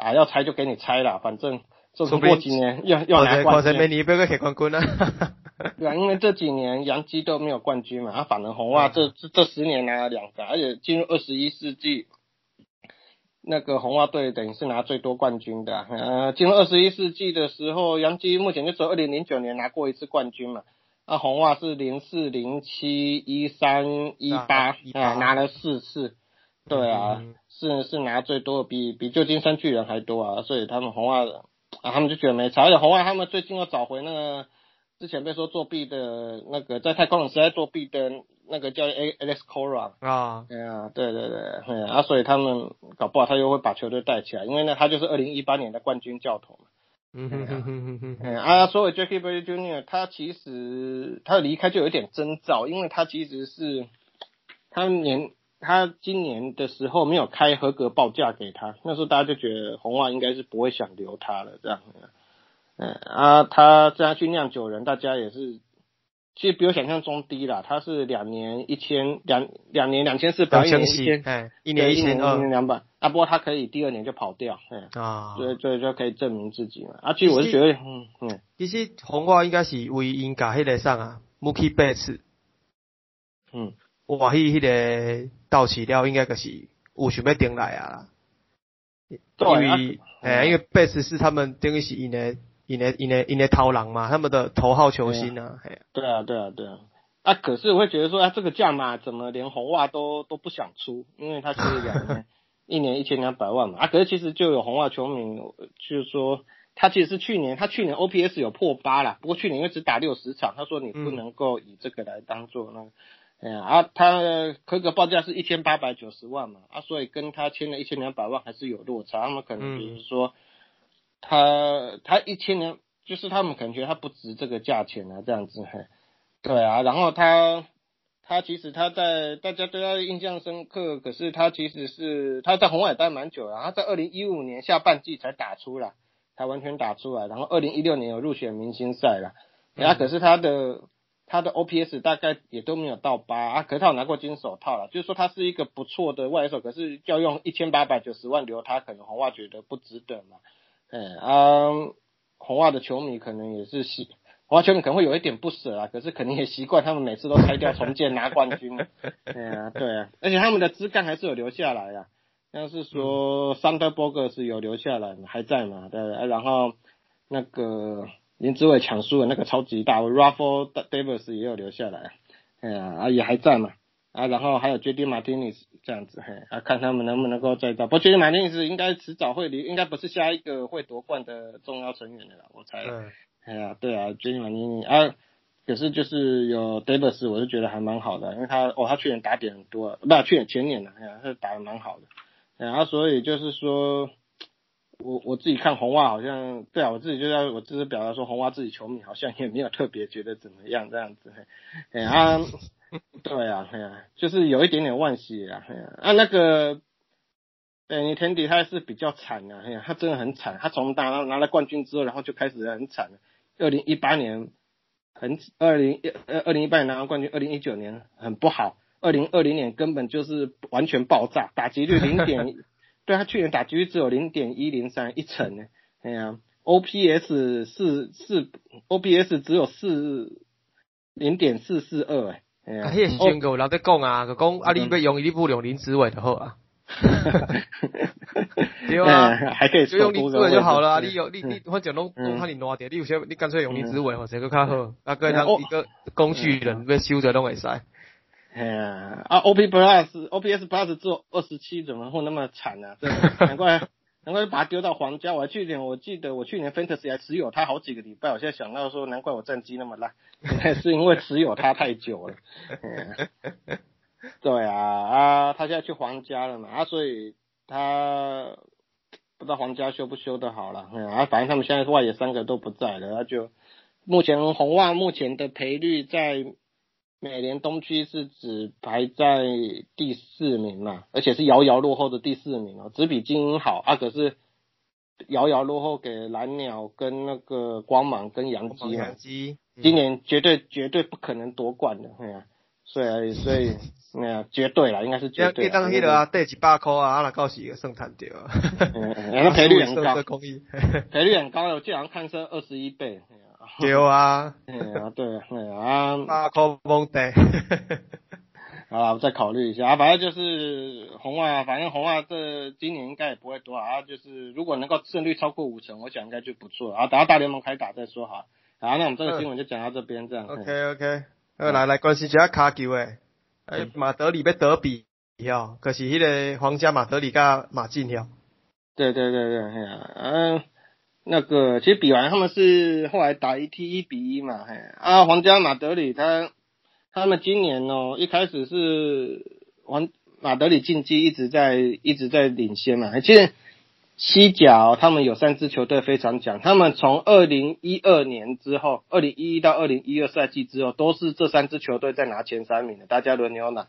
啊要拆就给你拆了，反正。这不过几年要要拿冠军。你不要给冠军啊！对啊，因为这几年杨基都没有冠军嘛，啊，反而红袜这这这十年拿了两个，而且进入二十一世纪，那个红袜队等于是拿最多冠军的。呃，进入二十一世纪的时候，杨基目前就只有二零零九年拿过一次冠军嘛，啊，红袜是零四、零七、一三、一八啊，拿了四次。对啊，是是拿最多，比比旧金山巨人还多啊，所以他们红袜的。啊，他们就觉得没差，而且红外他们最近又找回那个之前被说作弊的那个在太空人时代作弊的那个叫 A Alex Cora 啊，对啊，对对对，啊，所以他们搞不好他又会把球队带起来，因为呢他就是二零一八年的冠军教头嘛。嗯哼哼哼哼哼，啊，所以 Jackie Bradley Jr. 他其实他离开就有点征兆，因为他其实是他年。他今年的时候没有开合格报价给他，那时候大家就觉得红袜应该是不会想留他了，这样。嗯啊，他这样去酿酒人，大家也是，其实比我想象中低啦。他是两年一千两两年两千四百，一年一千，哎，一年一千二，一年两百。啊，不过他可以第二年就跑掉，嗯啊，所以所以就可以证明自己嘛。啊，其实我是觉得，嗯嗯，其实红袜应该是为因加迄个上啊，Mookie Betts，嗯。哇，迄迄个到期了，应该就是有想要顶来啊。因为，诶，因为贝斯是他们等于是因的因的因的因的头狼嘛，他们的头号球星啊。对啊，对啊，对啊。啊，可是我会觉得说，啊，这个价嘛怎么连红袜都都不想出？因为他是两年，一年一千两百万嘛。啊，可是其实就有红袜球迷就是说，他其实是去年，他去年 OPS 有破八了，不过去年因为只打六十场，他说你不能够以这个来当做那。哎呀，啊，他可可报价是一千八百九十万嘛，啊，所以跟他签了一千两百万还是有落差。他们可能就是说，他他一千两，就是他们可能觉得他不值这个价钱啊，这样子。对啊，然后他他其实他在大家对他印象深刻，可是他其实是他在红海待蛮久了，他在二零一五年下半季才打出来，才完全打出来，然后二零一六年有入选明星赛了，啊，可是他的。他的 OPS 大概也都没有到八啊，可是他有拿过金手套了，就是说他是一个不错的外手，可是要用一千八百九十万留他，可能红袜觉得不值得嘛。嗯啊，红袜的球迷可能也是习，红袜球迷可能会有一点不舍啊，可是肯定也习惯他们每次都拆掉重建拿冠军。对啊，对啊，而且他们的枝干还是有留下来啊，像是说 Thunderberg 是有留下来还在嘛，对，然后那个。林志伟抢输的那个超级大，Rafael Davis 也有留下来，哎呀，啊也还在嘛，啊然后还有 J.D. Martinez 这样子，嘿，啊看他们能不能够再到，不过 J.D. Martinez 应该迟早会离，应该不是下一个会夺冠的重要成员的啦，我猜。嗯。哎呀，对啊，J.D. Martinez 啊，可是就是有 Davis，我是觉得还蛮好的，因为他哦他去年打点很多，不去年前年的，哎呀他打的蛮好的，然后所以就是说。我我自己看红袜好像，对啊，我自己就在我只是表达说红袜自己球迷好像也没有特别觉得怎么样这样子，哎啊，对啊，哎呀，就是有一点点惋惜啊，哎呀，啊那个，对你田迪他是比较惨啊，哎呀，他真的很惨，他从拿拿了冠军之后，然后就开始很惨了。二零一八年很，二零一呃二零一八年拿完冠军，二零一九年很不好，二零二零年根本就是完全爆炸，打击率零点，对他去年打击率只有零点一零三一成呢，哎呀，OPS 四四，OPS 只有四零点四四二哎。啊，迄个时阵有人在讲啊，就讲啊，你要用你不用林志伟就好 啊。对啊，还可以就用林志伟就好了。你有你你反正拢拢他你烂掉，你有些你干脆用林志伟或者个较好，啊个当一个工具人要修着拢会使。哎呀，啊 OP Plus OPS Plus 做二十七，怎么会那么惨啊？难怪。难怪把他丢到皇家，我还去年我记得我去年 Fantasy 还持有他好几个礼拜，我现在想到说，难怪我战绩那么烂，是因为持有他太久了。对啊，啊，他现在去皇家了嘛，啊，所以他不知道皇家修不修的好了，啊，反正他们现在外野三个都不在了，那就目前红袜目前的赔率在。美联东区是只排在第四名嘛，而且是遥遥落后的第四名哦，只比精英好啊，可是遥遥落后给蓝鸟跟那个光芒跟洋基嘛，今年绝对绝对不可能夺冠的，哎呀，所以所以那呀，绝对啦，应该是绝对。当迄个啊，贷几百块啊，啊那到时算赚掉，那 赔率很高，赔率很高，我记得好像看是二十一倍。对啊，哎呀，对，哎呀，大口蒙的，啊，我再考虑一下啊，反正就是红袜，反正红袜这今年应该也不会多啊，就是如果能够胜率超过五成，我想应该就不错啊。等到大联盟开打再说哈。好，那我们这个新闻就讲到这边这样。OK OK，呃，来来关心一下卡球诶，哎，马德里被德比哟，可是迄个皇家马德里加马竞哟。对对对对，哎呀，嗯。那个其实比完他们是后来打一 T 一比一嘛，嘿。啊皇家马德里他他们今年哦一开始是皇马德里竞技一直在一直在领先嘛，其实西甲他们有三支球队非常强，他们从二零一二年之后，二零一一到二零一二赛季之后都是这三支球队在拿前三名的，大家轮流拿，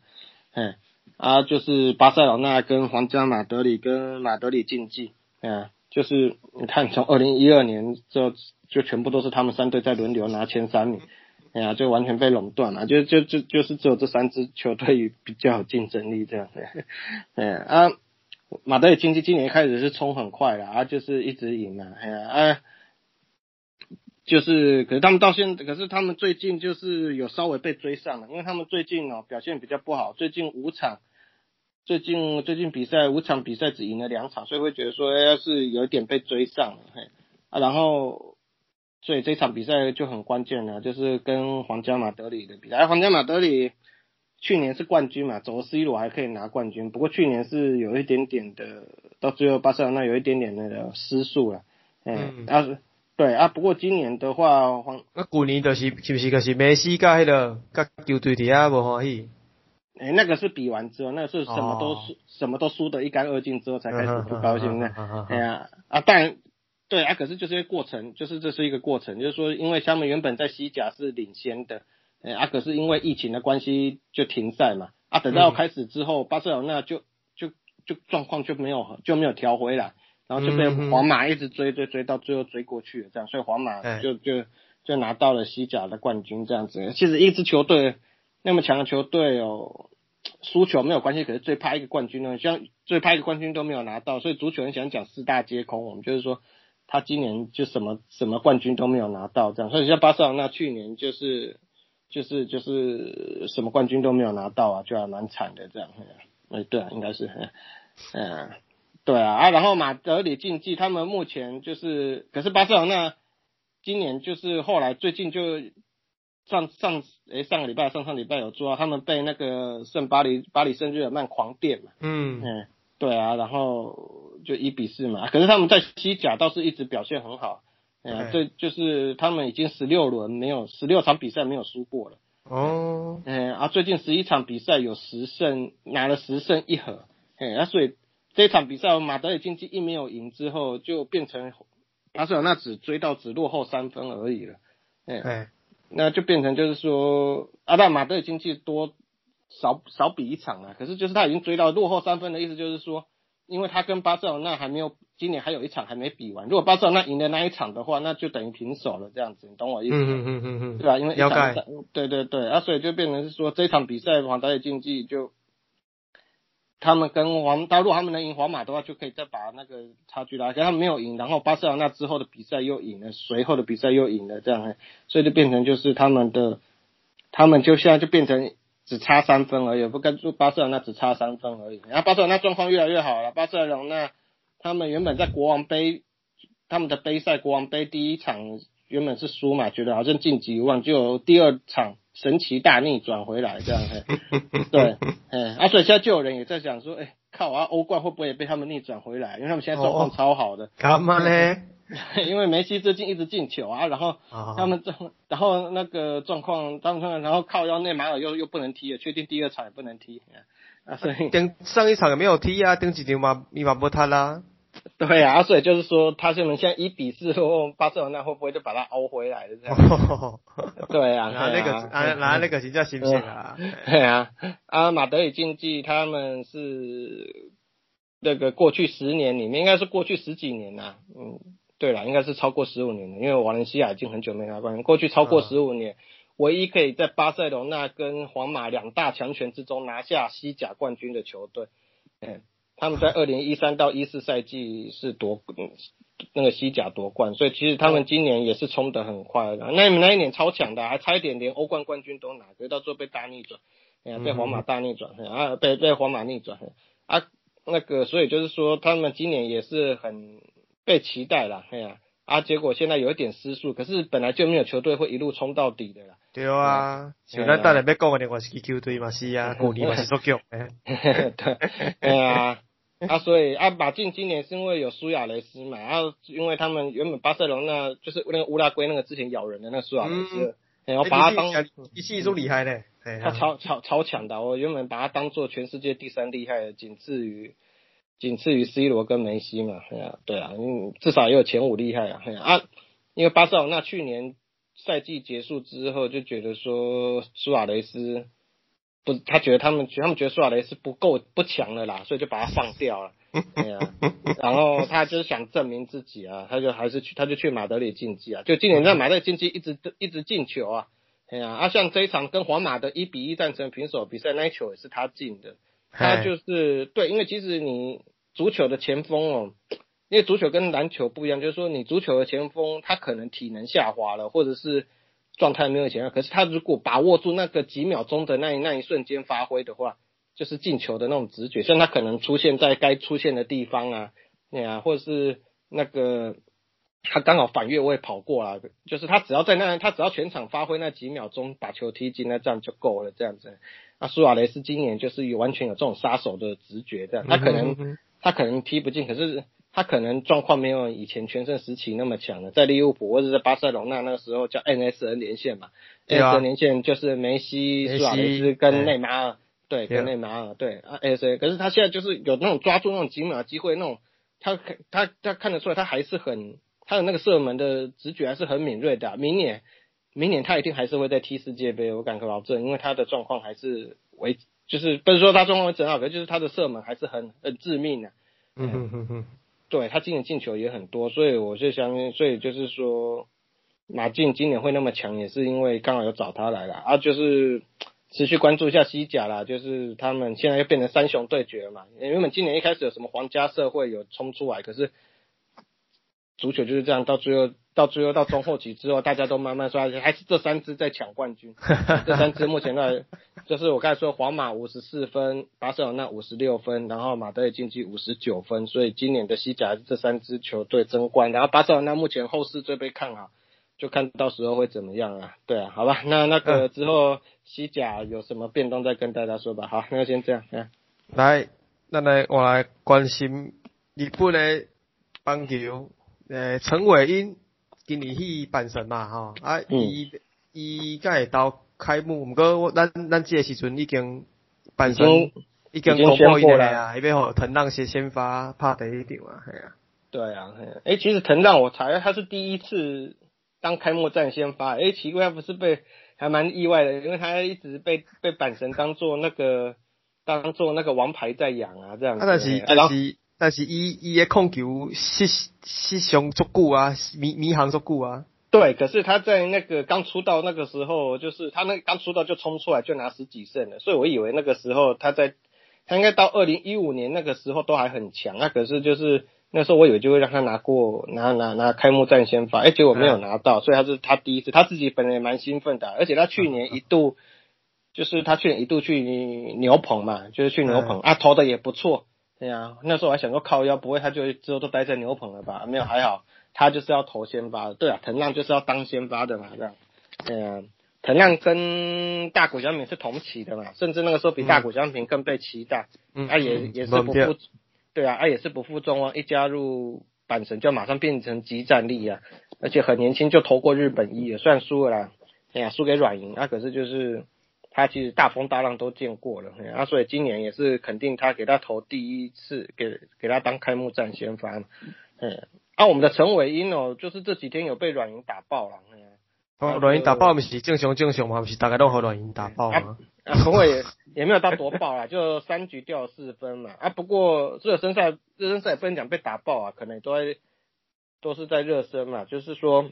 嘿啊就是巴塞罗那跟皇家马德里跟马德里竞技，嗯。就是你看，从二零一二年之后，就全部都是他们三队在轮流拿前三名，哎呀，就完全被垄断了，就就就就是只有这三支球队比较有竞争力这样子，嗯啊，马德里竞技今年开始是冲很快了啊，就是一直赢啊，哎呀啊，就是可是他们到现，可是他们最近就是有稍微被追上了，因为他们最近哦表现比较不好，最近五场。最近最近比赛五场比赛只赢了两场，所以会觉得说要是有点被追上了，嘿啊，然后所以这场比赛就很关键了，就是跟皇家马德里的比赛。皇家马德里去年是冠军嘛，走 C 罗还可以拿冠军，不过去年是有一点点的，到最后巴塞罗那有一点点那个失速了，嗯，啊对啊，不过今年的话，皇那古年就是是不是就是梅西加迄个甲球队底下无欢喜？哎，那个是比完之后，那个是什么都输，什么都输得一干二净之后才开始不高兴的。哎呀，啊，但对啊，可是就是一个过程，就是这是一个过程，就是说，因为他们原本在西甲是领先的，哎啊，可是因为疫情的关系就停赛嘛，啊，等到开始之后，巴塞罗那就就就状况就没有就没有调回来，然后就被皇马一直追追追到最后追过去了，这样，所以皇马就就就拿到了西甲的冠军这样子。其实一支球队。那么强的球队哦，输球没有关系，可是最怕一个冠军呢，像最怕一个冠军都没有拿到，所以足球人想讲四大皆空，我们就是说他今年就什么什么冠军都没有拿到这样，所以像巴塞罗那去年就是就是就是什么冠军都没有拿到啊，就还蛮惨的这样，哎对啊，应该是，嗯对啊啊，然后马德里竞技他们目前就是，可是巴塞罗那今年就是后来最近就。上上诶上个礼拜上上礼拜有做，他们被那个圣巴黎巴黎圣日耳曼狂电嘛，嗯。嗯对啊，然后就一比四嘛，可是他们在西甲倒是一直表现很好，哎，这就是他们已经十六轮没有十六场比赛没有输过了，哦，哎啊最近十一场比赛有十胜拿了十胜一和，哎啊所以这场比赛马德里竞技一没有赢之后就变成阿塞尔那只追到只落后三分而已了，哎。那就变成就是说，阿大马德里竞技多少少比一场啊，可是就是他已经追到落后三分的意思，就是说，因为他跟巴塞罗那还没有今年还有一场还没比完，如果巴塞罗那赢的那一场的话，那就等于平手了，这样子，你懂我意思？嗯嗯嗯嗯嗯，对吧？因为一了场解对对对，啊，所以就变成是说这场比赛马德里竞技就。他们跟皇，他如果他们能赢皇马的话，就可以再把那个差距拉开。他们没有赢，然后巴塞罗那之后的比赛又赢了，随后的比赛又赢了，这样，所以就变成就是他们的，他们就现在就变成只差三分而已，不跟巴塞罗那只差三分而已。然后巴塞罗那状况越来越好了，巴塞罗那他们原本在国王杯，他们的杯赛国王杯第一场原本是输嘛，觉得好像晋级无望，就第二场。神奇大逆转回来这样，对，哎，啊，所以现在就有人也在想说，哎，靠啊，欧冠会不会也被他们逆转回来？因为他们现在状况超好的。干嘛呢？因为梅西最近一直进球啊，然后他们这，然后那个状况，他们然后靠腰内马尔又又不能踢了，确定第二场也不能踢，啊，所以等上一场也没有踢啊，等几场嘛，密码波他啦。对啊，所以就是说，他现在现在一比四，巴塞罗那会不会就把他熬回来了？这样。对啊，拿那个拿拿那个是叫行不行啊？对啊，啊，马德里竞技他们是那个过去十年里面，应该是过去十几年呐。嗯，对了，应该是超过十五年了，因为瓦伦西亚已经很久没拿冠军。过去超过十五年，唯一可以在巴塞罗那跟皇马两大强权之中拿下西甲冠军的球队，嗯。他们在二零一三到一四赛季是夺那个西甲夺冠，所以其实他们今年也是冲得很快的。那你们那一年超强的，还差一点连欧冠冠军都拿，可是到最后被大逆转，哎呀，被皇马大逆转，啊，被被皇马逆转，啊，那个所以就是说他们今年也是很被期待了，哎呀，啊，结果现在有一点失速，可是本来就没有球队会一路冲到底的啦。对啊，像讲的我是 Q 队嘛是啊，嘛是足球，对，哎呀。啊，所以啊，马竞今年是因为有苏亚雷斯嘛，然后因为他们原本巴塞隆那就是那个乌拉圭那个之前咬人的那个苏亚雷斯，然后把他当一系都厉害嘞，他超超超强的，我原本把他当做全世界第三厉害的，仅次于仅次于 C 罗跟梅西嘛，对啊，对啊，嗯，至少也有前五厉害啊，啊，因为巴塞隆那去年赛季结束之后就觉得说苏亚雷斯。不，他觉得他们，他们觉得苏亚雷斯不够不强了啦，所以就把他放掉了。对啊，然后他就是想证明自己啊，他就还是去，他就去马德里竞技啊。就今年在马德里竞技一直一直进球啊。对啊，啊像这一场跟皇马的一比一战成平手比赛那一球也是他进的。他就是对，因为其实你足球的前锋哦，因为足球跟篮球不一样，就是说你足球的前锋他可能体能下滑了，或者是。状态没有以前好，可是他如果把握住那个几秒钟的那一那一瞬间发挥的话，就是进球的那种直觉，像他可能出现在该出现的地方啊，那啊，或者是那个他刚好反越位跑过来，就是他只要在那，他只要全场发挥那几秒钟把球踢进，那这样就够了，这样子。那苏亚雷斯今年就是有完全有这种杀手的直觉，这样，他可能他可能踢不进，可是。他可能状况没有以前全盛时期那么强了，在利物浦或者在巴塞罗那那个时候叫 NSN 连线嘛，NSN 连线就是梅西、苏亚雷斯跟内马尔，对，跟内马尔，对啊，NSN。可是他现在就是有那种抓住那种几秒机会，那种他他他看得出来，他还是很他的那个射门的直觉还是很敏锐的。明年明年他一定还是会在踢世界杯，我敢保证，因为他的状况还是为就是不是说他状况会很好，可就是他的射门还是很很致命的。嗯哼哼哼。对他今年进球也很多，所以我就相信，所以就是说马竞今年会那么强，也是因为刚好有找他来了啊，就是持续关注一下西甲啦，就是他们现在又变成三雄对决嘛，原本今年一开始有什么皇家社会有冲出来，可是足球就是这样，到最后。到最后到中后期之后，大家都慢慢说，还是这三支在抢冠军。这三支目前在，就是我刚才说，皇马五十四分，巴塞罗那五十六分，然后马德里竞技五十九分，所以今年的西甲这三支球队争冠。然后巴塞罗那目前后市最被看好，就看到时候会怎么样啊？对啊，好吧，那那个之后西甲有什么变动再跟大家说吧。好，那先这样。来，那来我来关心日本的棒球，呃，陈伟英。今年去办神嘛，吼，啊，伊伊才会到开幕，毋过咱咱即个时阵已经办神已经公布伊个啊，伊要吼藤浪先先发拍第一场啊，系啊。对啊，诶，其实藤浪我猜他是第一次当开幕战先发，哎，奇怪，不是被还蛮意外的，因为他一直被被板神当做那个当做那个王牌在养啊，这样子。啊，但是但是但是伊伊的控球是是上足久啊，迷迷航足久啊。对，可是他在那个刚出道那个时候，就是他那刚出道就冲出来就拿十几胜了，所以我以为那个时候他在他应该到二零一五年那个时候都还很强啊，可是就是那时候我以为就会让他拿过拿拿拿开幕战先发，哎，结果没有拿到，所以他是他第一次，他自己本人也蛮兴奋的，而且他去年一度就是他去年一度去牛棚嘛，就是去牛棚啊投的也不错，对呀，那时候我还想说靠腰不会他就之后都待在牛棚了吧，没有还好。他就是要投先发的，对啊，藤浪就是要当先发的嘛，这样，嗯，藤浪跟大谷翔平是同期的嘛，甚至那个时候比大谷翔平更被期待，嗯，他也也是不负，对啊，他也是不负众望，一加入阪神就马上变成集战力啊，而且很年轻就投过日本一，也算输了啦，哎呀，输给软银，啊，可是就是他其实大风大浪都见过了，啊，所以今年也是肯定他给他投第一次，给给他当开幕战先发，嗯。啊，我们的陈伟英哦，就是这几天有被软银打爆了。哦，软银打爆不是正常正常嘛，不是大家都和软银打爆吗？啊，陈伟也也没有到多爆啦，就三局掉四分嘛。啊，不过热身赛热身赛也不能讲被打爆啊，可能都在都是在热身嘛。就是说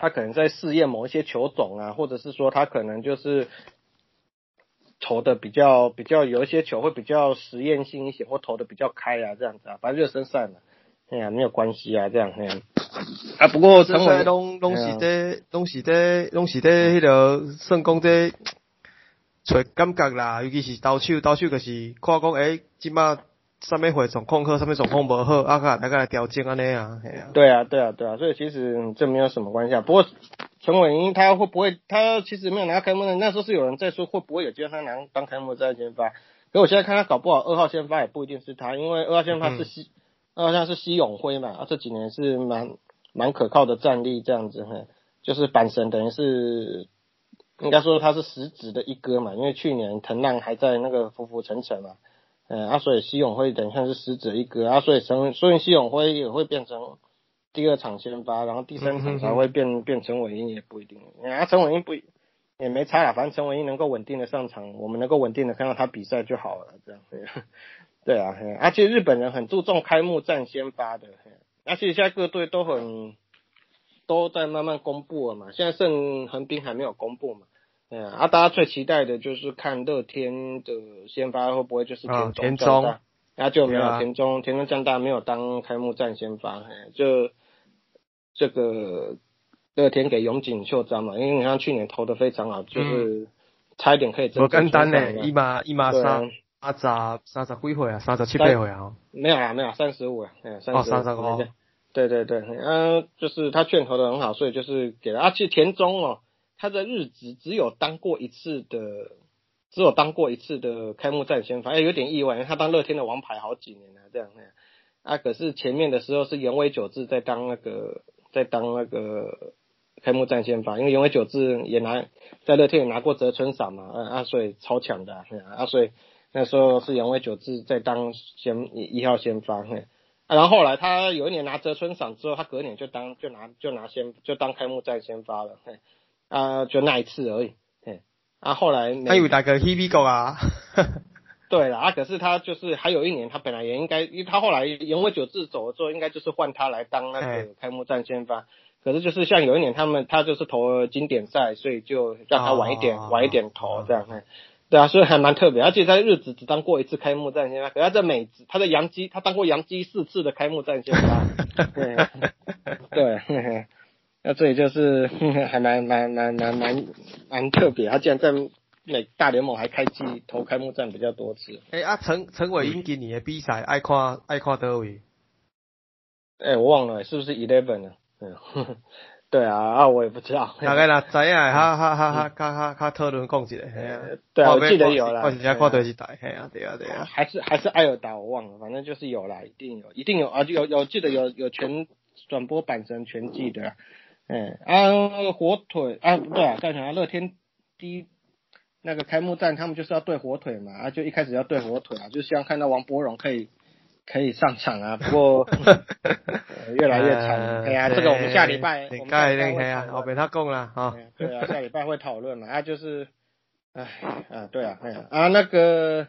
他可能在试验某一些球种啊，或者是说他可能就是投的比较比较有一些球会比较实验性一些，或投的比较开啊，这样子啊，反正热身赛嘛。哎呀，没有关系啊，这样嘿。啊，不过陈伟拢拢是在拢是在拢是在迄个算讲在找感觉啦，尤其是投手投手就是看讲诶，即马啥物会总控课，上面总控不好，啊个大家来调整安尼啊，嘿啊。对啊，对啊，对啊，所以其实这没有什么关系啊。不过陈伟英他会不会，他其实没有拿开幕的，那时候是有人在说会不会有机会他拿当开幕战先发，可我现在看他搞不好二号先发也不一定是他，因为二号先发是西。好像是西永辉嘛，啊这几年是蛮蛮可靠的战力这样子哈，就是板神等于是应该说他是实质的一哥嘛，因为去年藤浪还在那个浮浮沉沉嘛，嗯啊所以西永辉等于像是死者一哥啊，所以成所以西永辉也会变成第二场先发，然后第三场才会变变陈伟英也不一定，啊陈伟英不也没差啊，反正陈伟英能够稳定的上场，我们能够稳定的看到他比赛就好了这样。对啊，而且日本人很注重开幕战先发的，而且现在各队都很都在慢慢公布了嘛。现在剩横滨还没有公布嘛，嗯啊，大家最期待的就是看乐天的先发会不会就是田中，田中，那就没有田中，田中将大没有当开幕战先发，就这个乐天给永井秀章嘛，因为你看去年投的非常好，就是差一点可以。我简单呢，一码一码三。啊，十三十几岁啊，三十七八岁啊？没有啊，没有，三十五啊，嗯，三十五。对对对，嗯，就是他券投的很好，所以就是给了。啊，其实田中哦，他的日子只有当过一次的，只有当过一次的开幕战先发，哎，有点意外，因为他当乐天的王牌好几年了，这样那样。啊，可是前面的时候是岩尾久志在当那个，在当那个开幕战先发，因为岩尾久志也拿在乐天也拿过泽村赏嘛，啊啊，所以超强的，啊，所以。那时候是杨威久志在当先一号先发，嘿，然后后来他有一年拿泽村赏之后，他隔年就当就拿就拿先就当开幕战先发了，嘿，啊，就那一次而已，嘿，啊，后来他以为打个 h e b i g o 啊，对了，啊，可是他就是还有一年，他本来也应该，因为他后来杨威久志走了之后，应该就是换他来当那个开幕战先发，可是就是像有一年他们他就是投了经典赛，所以就让他晚一点晚一点投这样，嘿。对啊，所以还蛮特别，而且在日子只当过一次开幕战先发，可他在美职，他在洋基，他当过洋基四次的开幕战先发。对，对，那这也就是 还蛮蛮蛮蛮蛮蛮特别，他竟然在美大联盟还开季投开幕战比较多次。哎啊，陈陈伟英今年的比赛爱看爱看德位？哎，我忘了，是不是 eleven 啊？嗯。对啊，啊我也不知道。大概啦，知影，哈哈哈哈，哈哈哈讨论讲一下，系啊。对啊，我记得有啦。我之前看到是台，系啊，对啊，对啊。还是还是艾尔达，我忘了，反正就是有啦，一定有，一定有啊，有有记得有有全转播版神全记的，嗯啊火腿啊不对啊，刚才乐天第一那个开幕战，他们就是要对火腿嘛，啊就一开始要对火腿啊，就希望看到王柏荣可以。可以上场啊，不过越来越惨。哎呀，这个我们下礼拜我们下礼拜会啊，后边他供了啊。对啊，下礼拜会讨论嘛。啊，就是，哎啊，对啊，哎呀啊，那个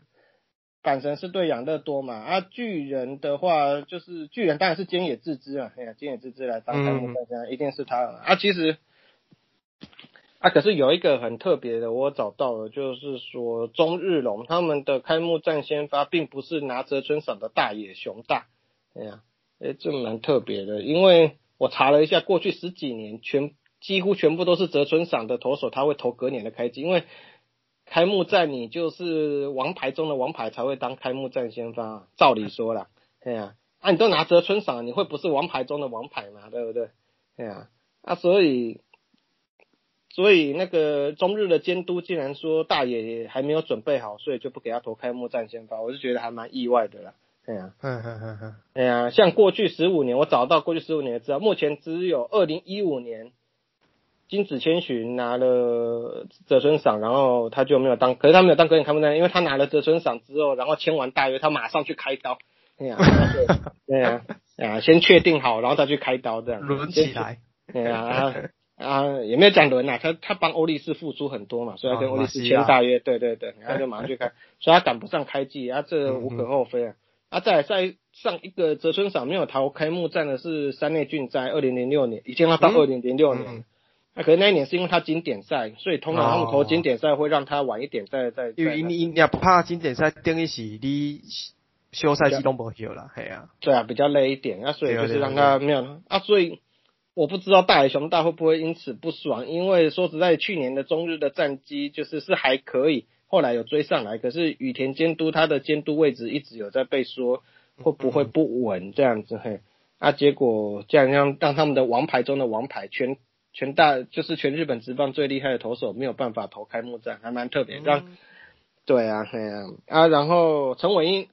阪神是对养乐多嘛。啊，巨人的话就是巨人当然是菅野智之啊。哎呀，菅野智之来当开幕战，一定是他啊。其实。啊，可是有一个很特别的，我找到了，就是说中日龙他们的开幕战先发，并不是拿泽村赏的大野熊大，哎呀，哎，这蛮特别的，因为我查了一下，过去十几年全几乎全部都是泽村赏的投手，他会投隔年的开机，因为开幕战你就是王牌中的王牌才会当开幕战先发，照理说啦，对呀，啊，你都拿泽村赏，你会不是王牌中的王牌嘛，对不对？对呀，啊，所以。所以那个中日的监督竟然说大野还没有准备好，所以就不给他投开幕战先发，我是觉得还蛮意外的啦。对呀，嗯嗯嗯嗯，对呀，像过去十五年，我找到过去十五年的资料，目前只有二零一五年金子千寻拿了泽村赏，然后他就没有当，可是他没有当隔年开幕战，因为他拿了泽村赏之后，然后签完大约，他马上去开刀。对呀，对 呀，啊，先确定好，然后再去开刀这样。轮起来。对呀。啊，也没有讲轮呐，他他帮欧力士付出很多嘛，所以他跟欧力士签大约，对对对，然后就马上去开，所以他赶不上开季啊，这无可厚非啊。啊，再在上一个泽村赏没有逃开幕战的是三内俊哉二零零六年，已经要到二零零六年，那可能那一年是因为他经典赛，所以通常他们投经典赛会让他晚一点再再。因为你你也怕经典赛等于是你休赛季都不休了，系啊。对啊，比较累一点，啊，所以就是让他没有啊，所以。我不知道大海熊大会不会因此不爽，因为说实在，去年的中日的战绩就是是还可以，后来有追上来，可是羽田监督他的监督位置一直有在被说会不会不稳这样子嘿，啊结果这样让让他们的王牌中的王牌全全大就是全日本职棒最厉害的投手没有办法投开幕战，还蛮特别让对啊对啊啊然后陈伟英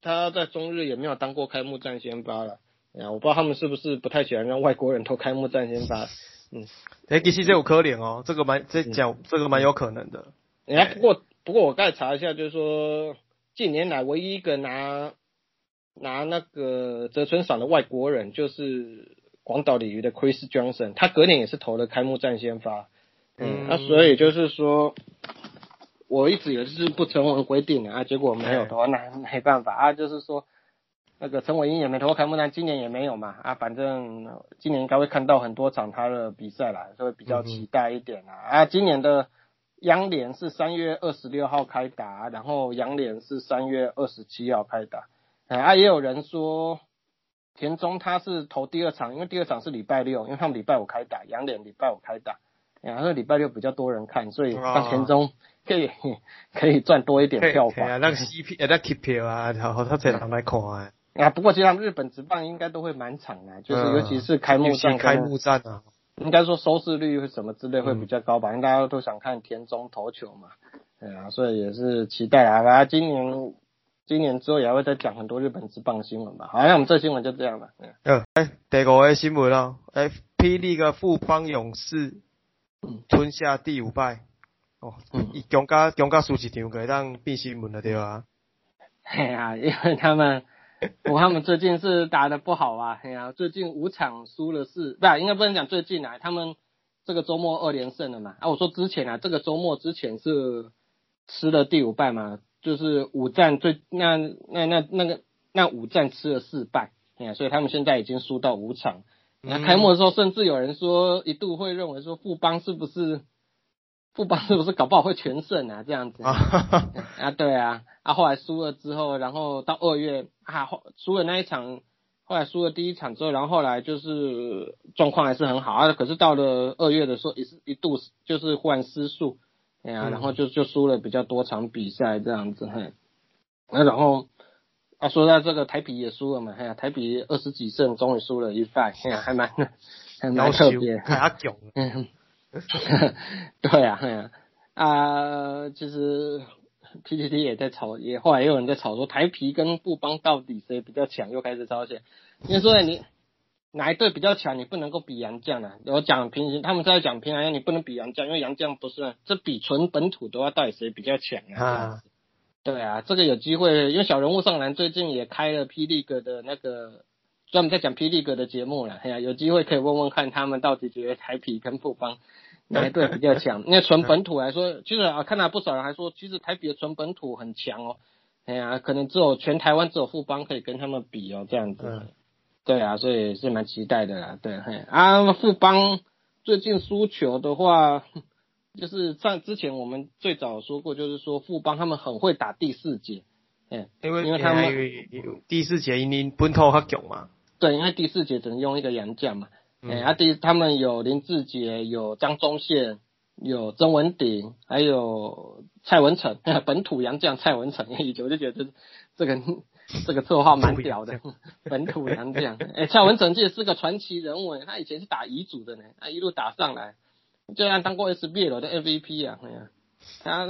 他在中日也没有当过开幕战先发了。啊，我不知道他们是不是不太喜欢让外国人投开幕战先发，嗯，哎，其实这有可怜哦，这个蛮这讲这个蛮有可能的。哎，不过不过我刚才查一下，就是说近年来唯一一个拿拿那个泽村赏的外国人，就是广岛鲤鱼的 Chris Johnson，他隔年也是投了开幕战先发，嗯，那所以就是说，我一直也是不成文规定的啊，结果没有投，那没办法啊，就是说。那个陈伟英也没投过开幕战，今年也没有嘛啊，反正今年应该会看到很多场他的比赛啦，所以比较期待一点啦啊。今年的央联是三月二十六号开打，然后洋联是三月二十七号开打。啊，也有人说田中他是投第二场，因为第二场是礼拜六，因为他们礼拜五开打，杨脸礼拜五开打，然后礼拜六比较多人看，所以让田中可以 可以赚多一点票房。啊，那个 CP 那 keep 票啊，然后他才能来看啊。啊，不过其实他们日本职棒应该都会满场的，就是尤其是开幕战，开幕战啊，应该说收视率什么之类会比较高吧，因为大家都想看田中投球嘛，对啊，所以也是期待啊。反正今年，今年之后也会再讲很多日本职棒新闻吧。好，那我们这新闻就这样了。嗯，哎，第五个新闻哦，哎，霹雳个富邦勇士吞下第五败，哦，强加强加输一场，可以当变新闻了对吧？哎呀，因为他们。我他们最近是打的不好啊，哎呀，最近五场输了四，不，应该不能讲最近啊，他们这个周末二连胜了嘛。啊，我说之前啊，这个周末之前是吃了第五败嘛，就是五战最那那那那个那五战吃了四败，哎呀，所以他们现在已经输到五场。那开幕的时候，甚至有人说一度会认为说富邦是不是？富邦是不是搞不好会全胜啊？这样子啊，对啊，啊后来输了之后，然后到二月啊输了那一场，后来输了第一场之后，然后后来就是状况还是很好啊，可是到了二月的时候也是一度就是忽然失速，哎呀，然后就就输了比较多场比赛这样子，嘿，那然后啊说到这个台皮也输了嘛，哎呀台皮二十几胜终于输了一败，哎呀还蛮还蛮特别，还囧，嗯。对啊，对呀，啊，其实 PPT 也在吵，也后来也有人在吵说台皮跟布邦到底谁比较强，又开始吵起来。因为说你哪一队比较强，你不能够比杨绛啊。我讲平行，他们在讲平行，你不能比杨绛，因为杨绛不是这比纯本土的话，到底谁比较强啊？对啊，这个有机会，因为小人物上篮最近也开了霹雳哥的那个专门在讲霹雳哥的节目了，哎呀，有机会可以问问看他们到底觉得台皮跟富邦 哪一队比较强？因为纯本土来说，其实啊，看到不少人还说，其实台比的纯本土很强哦，哎呀，可能只有全台湾只有富邦可以跟他们比哦，这样子。对啊，所以是蛮期待的啦，对，嘿。啊，富邦最近输球的话。就是在之前我们最早说过，就是说富邦他们很会打第四节，嗯，因为因为他们第四节因为本土较强嘛，对，因为第四节只能用一个洋将嘛，哎，啊第他们有林志杰，有张忠宪，有曾文鼎，还有蔡文成，本土洋将蔡文成，我就觉得这个 这个绰号蛮屌的，本土洋将，哎，蔡文成这是个传奇人物，他以前是打乙组的呢，他一路打上来。就像当过 SBL 的 MVP 啊，哎呀，他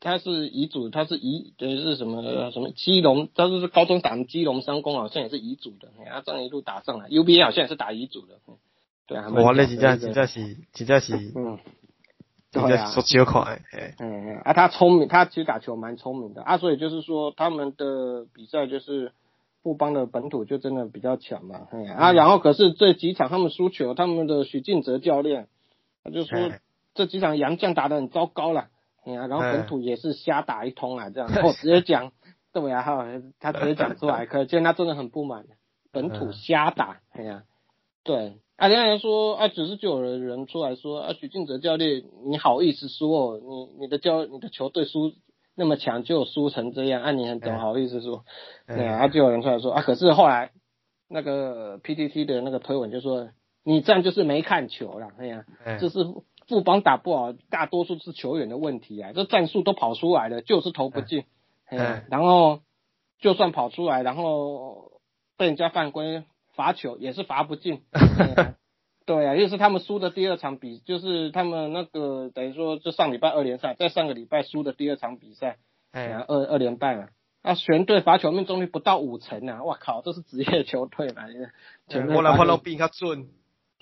他是遗嘱，他是遗等于是什么什么基隆，他是高中打基隆三公好像也是遗嘱的，哎呀，这样一路打上来，UBA 好像也是打遗嘱的，对啊，哇，那真正真正是真正是，嗯，对啊，说几块，嗯，啊，他聪明，他其实打球蛮聪明的。啊，所以就是说他们的比赛就是富邦的本土就真的比较强嘛，哎啊，然后可是这几场他们输球，他们的许晋哲教练。他就说这几场杨将打得很糟糕了，哎呀，然后本土也是瞎打一通啊，这样，我直接讲，对呀哈，他直接讲出来，可见他真的很不满，本土瞎打，哎呀，对，啊，人家说啊，只是就有人出来说啊，许晋哲教练，你好意思说，你你的教你的球队输那么强就输成这样，啊，你怎么好意思说，对啊，就有人出来说啊，可是后来那个 PTT 的那个推文就说。你这样就是没看球了，哎呀，就是副帮打不好，大多数是球员的问题啊，这战术都跑出来了，就是投不进，哎，然后就算跑出来，然后被人家犯规罚球也是罚不进，对啊，又是他们输的第二场比，就是他们那个等于说就上礼拜二连赛，在上个礼拜输的第二场比赛，哎，二二连败嘛，那全队罚球命中率不到五成啊，我靠，这是职业球队嘛，我来换到比较准。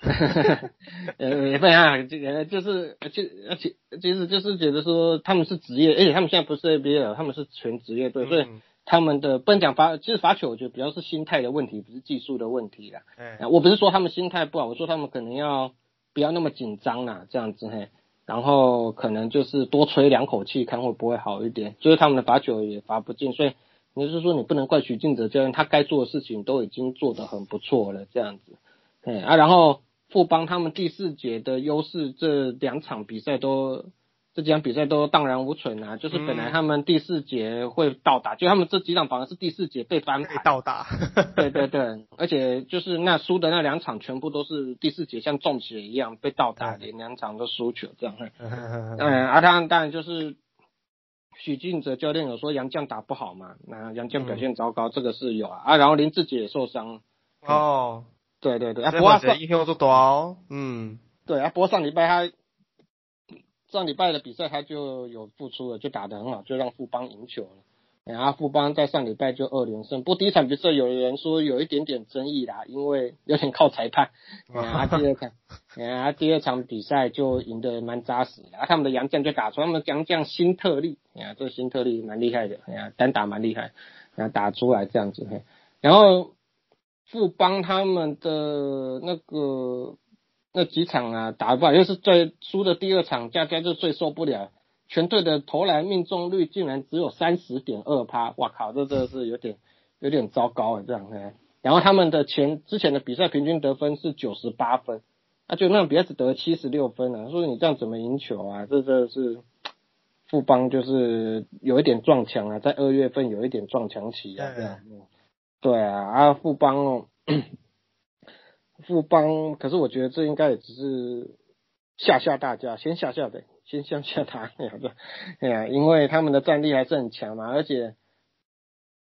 呃，也不啊，这个就是就而且其实就是觉得说他们是职业，而且他们现在不是 ABL，他们是全职业队，所以他们的不能讲罚，其实罚球我觉得比较是心态的问题，不是技术的问题啦。嗯，我不是说他们心态不好，我说他们可能要不要那么紧张啦，这样子嘿，然后可能就是多吹两口气，看会不会好一点。就是他们的罚球也罚不进，所以你是说你不能怪许晋哲教练，他该做的事情都已经做得很不错了，这样子，哎啊，然后。富邦他们第四节的优势，这两场比赛都这几场比赛都荡然无存啊！就是本来他们第四节会到达，就他们这几场反而是第四节被翻盘。到达。对对对，而且就是那输的那两场全部都是第四节像中邪一样被倒打，连两场都输球这样。嗯，而他当然就是许晋哲教练有说杨绛打不好嘛，那杨绛表现糟糕，这个是有啊。啊，然后林志杰也受伤。哦。对对对，啊，不过上影响多哦，嗯，对啊，不过上礼拜他上礼拜的比赛他就有付出了，就打得很好，就让富邦赢球了。然后富邦在上礼拜就二连胜，不过第一场比赛有人说有一点点争议啦，因为有点靠裁判。啊，第二场，啊，第二场比赛就赢得蛮扎实，啊，他们的杨将就打出他们杨将新特例，啊，这新特例蛮厉害的，啊，单打蛮厉害，啊，打出来这样子，然后。富邦他们的那个那几场啊打不好，又是最输的第二场，佳佳就最受不了，全队的投篮命中率竟然只有三十点二趴，哇靠，这真的是有点有点糟糕啊这样哎。然后他们的前之前的比赛平均得分是九十八分，啊就那种比赛只得七十六分啊，说你这样怎么赢球啊？这真的是富邦就是有一点撞墙啊，在二月份有一点撞墙期啊这样。对啊，啊富邦哦，富邦，可是我觉得这应该也只是吓吓大家，先吓吓的，先吓吓他，哎呀，因为他们的战力还是很强嘛，而且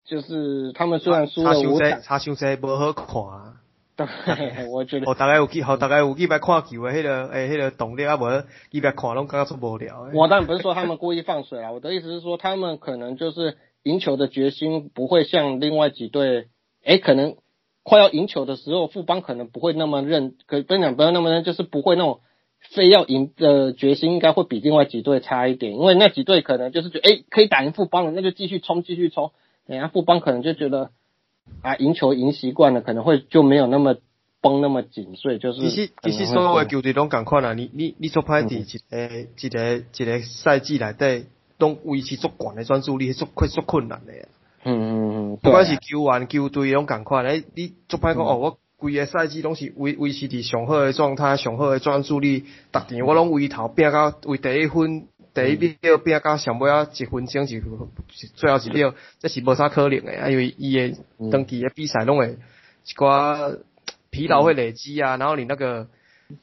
就是他们虽然输了五场，差伤势不好看啊。对，我觉得。哦大概有几，哦大概有几百看球的，迄个诶，迄个动力啊，无几百看拢感觉出无聊。我当然不是说他们故意放水啦，我的意思是说他们可能就是。赢球的决心不会像另外几队，哎，可能快要赢球的时候，富邦可能不会那么认，可不讲不要那么认，就是不会那种非要赢的决心应该会比另外几队差一点，因为那几队可能就是觉得，哎，可以打赢富邦了，那就继续冲，继续冲。等下富邦可能就觉得，啊，赢球赢习惯了，可能会就没有那么绷那么紧，所以就是。其实其实所有的球队拢共款啦，你你你做派伫一个一个一个赛季内底，拢维持足悬的专注力，足会足困难的。嗯嗯嗯。不管是球员球队拢共款，诶，你足歹讲哦，我。规个赛季拢是维维持伫上好诶状态，上好诶专注力，逐场我拢为头拼到为第一分，第一秒拼到上尾啊一分钟是最后一秒，这是无啥可能诶，因为伊诶长期诶比赛拢会一寡疲劳会累积啊，然后你那个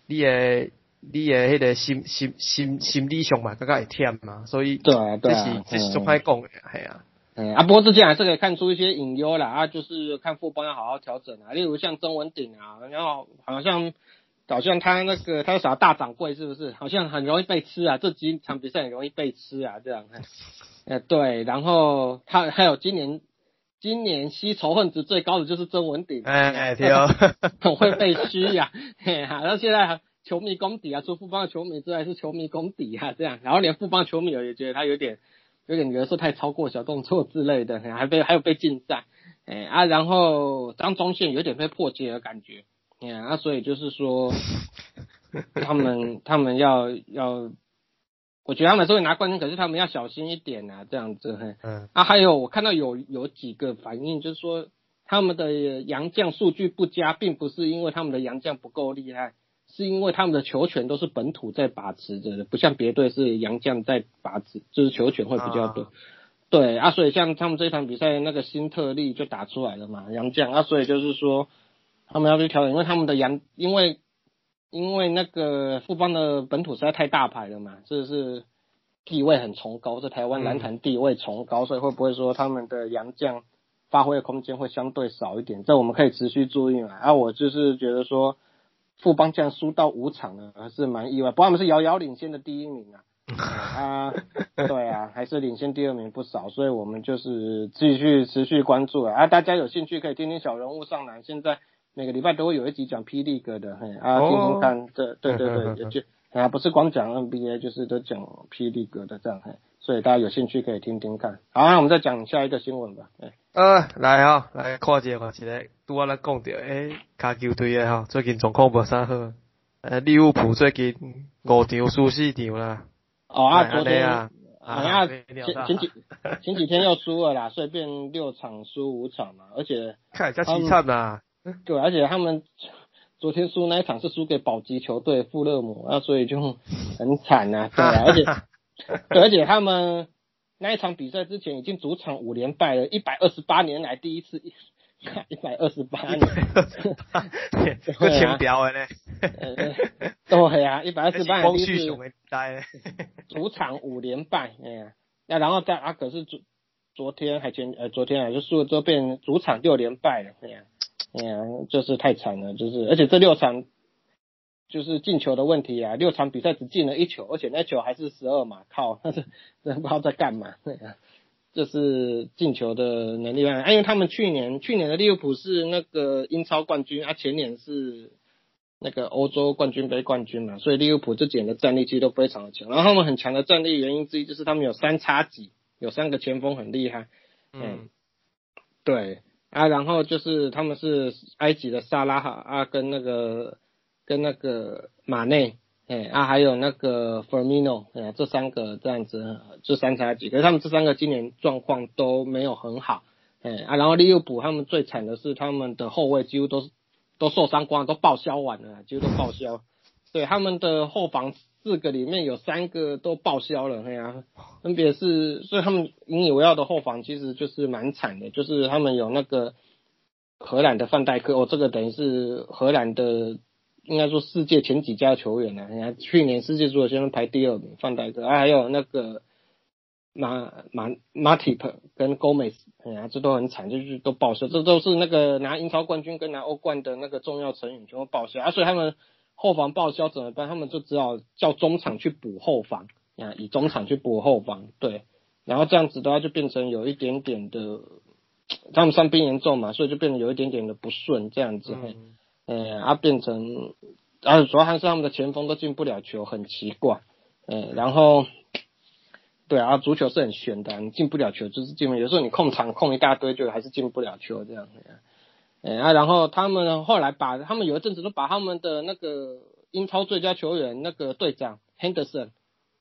你诶你诶迄个心心心心理上嘛，更加会忝嘛，所以对啊对啊，这是这是足歹讲诶，系啊。嗯啊，不过之前还是可以看出一些隐忧啦啊，就是看副帮要好好调整啊，例如像曾文鼎啊，然后好像好像他那个他啥大掌柜是不是？好像很容易被吃啊，这几场比赛很容易被吃啊，这样。呃对，然后他还有今年今年吸仇恨值最高的就是曾文鼎，哎哎对哦，很会被嘘呀，嘿哈，然后现在球迷功底啊，除副帮的球迷之外是球迷功底啊，这样，然后连副帮球迷也觉得他有点。有点角色太超过小动作之类的，还被还有被禁赛，哎啊，然后张中线有点被破解的感觉，哎啊，所以就是说，他们他们要要，我觉得他们是会拿冠军，可是他们要小心一点啊，这样子，嘿，嗯，啊，还有我看到有有几个反应，就是说他们的杨将数据不佳，并不是因为他们的杨将不够厉害。是因为他们的球权都是本土在把持着的，不像别队是洋将在把持，就是球权会比较多。对啊，所以像他们这场比赛那个新特例就打出来了嘛，洋将啊，所以就是说他们要去调整，因为他们的洋，因为因为那个富邦的本土实在太大牌了嘛，这是地位很崇高，在台湾篮坛地位崇高，所以会不会说他们的洋将发挥的空间会相对少一点？这我们可以持续注意嘛。啊，我就是觉得说。富邦这样输到五场呢，还是蛮意外。不过他们是遥遥领先的第一名啊，啊，对啊，还是领先第二名不少，所以我们就是继续持续关注啊。啊，大家有兴趣可以听听小人物上来，现在每个礼拜都会有一集讲霹雳哥的，嘿，啊，听听看，对对对对，就啊，不是光讲 NBA，就是都讲霹雳哥的这样，嘿，所以大家有兴趣可以听听看。好，那我们再讲下一个新闻吧，哎。呃，来吼，来看一下看一个，拄我咱讲着，诶，卡球队诶吼，最近状况无啥好，呃，利物浦最近五场输四场啦。哦啊，昨天啊，啊，前前几前几天又输了啦，所以变六场输五场嘛，而且看加凄惨呐。对，而且他们昨天输那一场是输给保级球队富勒姆，啊，所以就很惨呐，对啊，而且对，而且他们。那一场比赛之前已经主场五连败了，一百二十八年来第一次，一百二十八年，个清标的呢，对啊，一百二十八年 第一次主场五连败，哎呀，那然后在阿可是昨昨天还前呃昨天啊就输了之后变主场六连败了，哎呀，哎呀，就是太惨了，就是而且这六场。就是进球的问题啊，六场比赛只进了一球，而且那球还是十二码，靠，那是真不知道在干嘛。这是进球的能力啊，因为他们去年去年的利物浦是那个英超冠军啊，前年是那个欧洲冠军杯冠军嘛，所以利物浦这几年的战力其实都非常的强。然后他们很强的战力原因之一就是他们有三叉戟，有三个前锋很厉害。嗯，对啊，然后就是他们是埃及的萨拉哈啊，跟那个。跟那个马内，哎啊，还有那个 f e r m i n o 哎，这三个这样子，这三叉戟，可是他们这三个今年状况都没有很好，哎啊，然后利物浦他们最惨的是他们的后卫几乎都是都受伤光，都报销完了，几乎都报销，对，他们的后防四个里面有三个都报销了，哎呀，分别是，所以他们引以为傲的后防其实就是蛮惨的，就是他们有那个荷兰的范戴克，哦，这个等于是荷兰的。应该说世界前几家球员呢，你看去年世界足球先生排第二名，范戴克，啊还有那个马马马蒂普跟 Gomez，哎呀这都很惨，就是都报销，这都是那个拿英超冠军跟拿欧冠的那个重要成员全部报销，啊所以他们后防报销怎么办？他们就只好叫中场去补后防，啊以中场去补后防，对，然后这样子的话就变成有一点点的，他们伤病严重嘛，所以就变得有一点点的不顺这样子。啊，变成啊，主要还是他们的前锋都进不了球，很奇怪。嗯，然后，对啊，足球是很悬的，你进不了球就是进不了，有时候你控场控一大堆，就还是进不了球这样。哎啊，然后他们后来把他们有一阵子都把他们的那个英超最佳球员那个队长 Henderson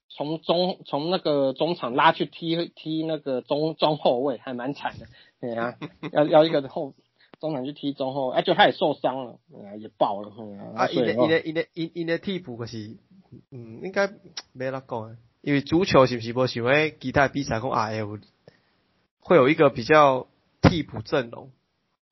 从中从那个中场拉去踢踢那个中中后卫，还蛮惨的。对啊，要要一个后中场去踢中后，哎，就他也受伤了，啊，也爆了。啊，因的因的因的因因的替补可是，嗯，应该没那讲，因为足球是不是无想诶其他比赛讲啊，有会有一个比较替补阵容。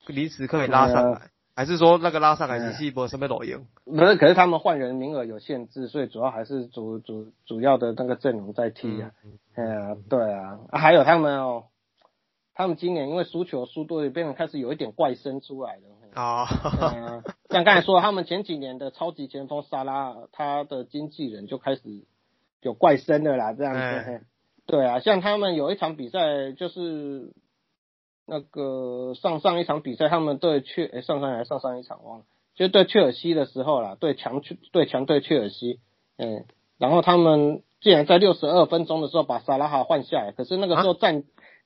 临时可以拉上来，还是说那个拉上来是一波什么裸赢？不是，可是他们换人名额有限制，所以主要还是主主主要的那个阵容在踢啊。哎呀，对啊，还有他们哦，他们今年因为输球输多，变成开始有一点怪声出来了。啊，像刚才说，他们前几年的超级前锋萨拉，他的经纪人就开始有怪声的啦，这样子。对啊，像他们有一场比赛就是。那个上上一场比赛，他们对切诶上上还上上一场忘了，就对切尔西的时候啦，对强对强队切尔西，嗯，然后他们竟然在六十二分钟的时候把萨拉哈换下来，可是那个时候战，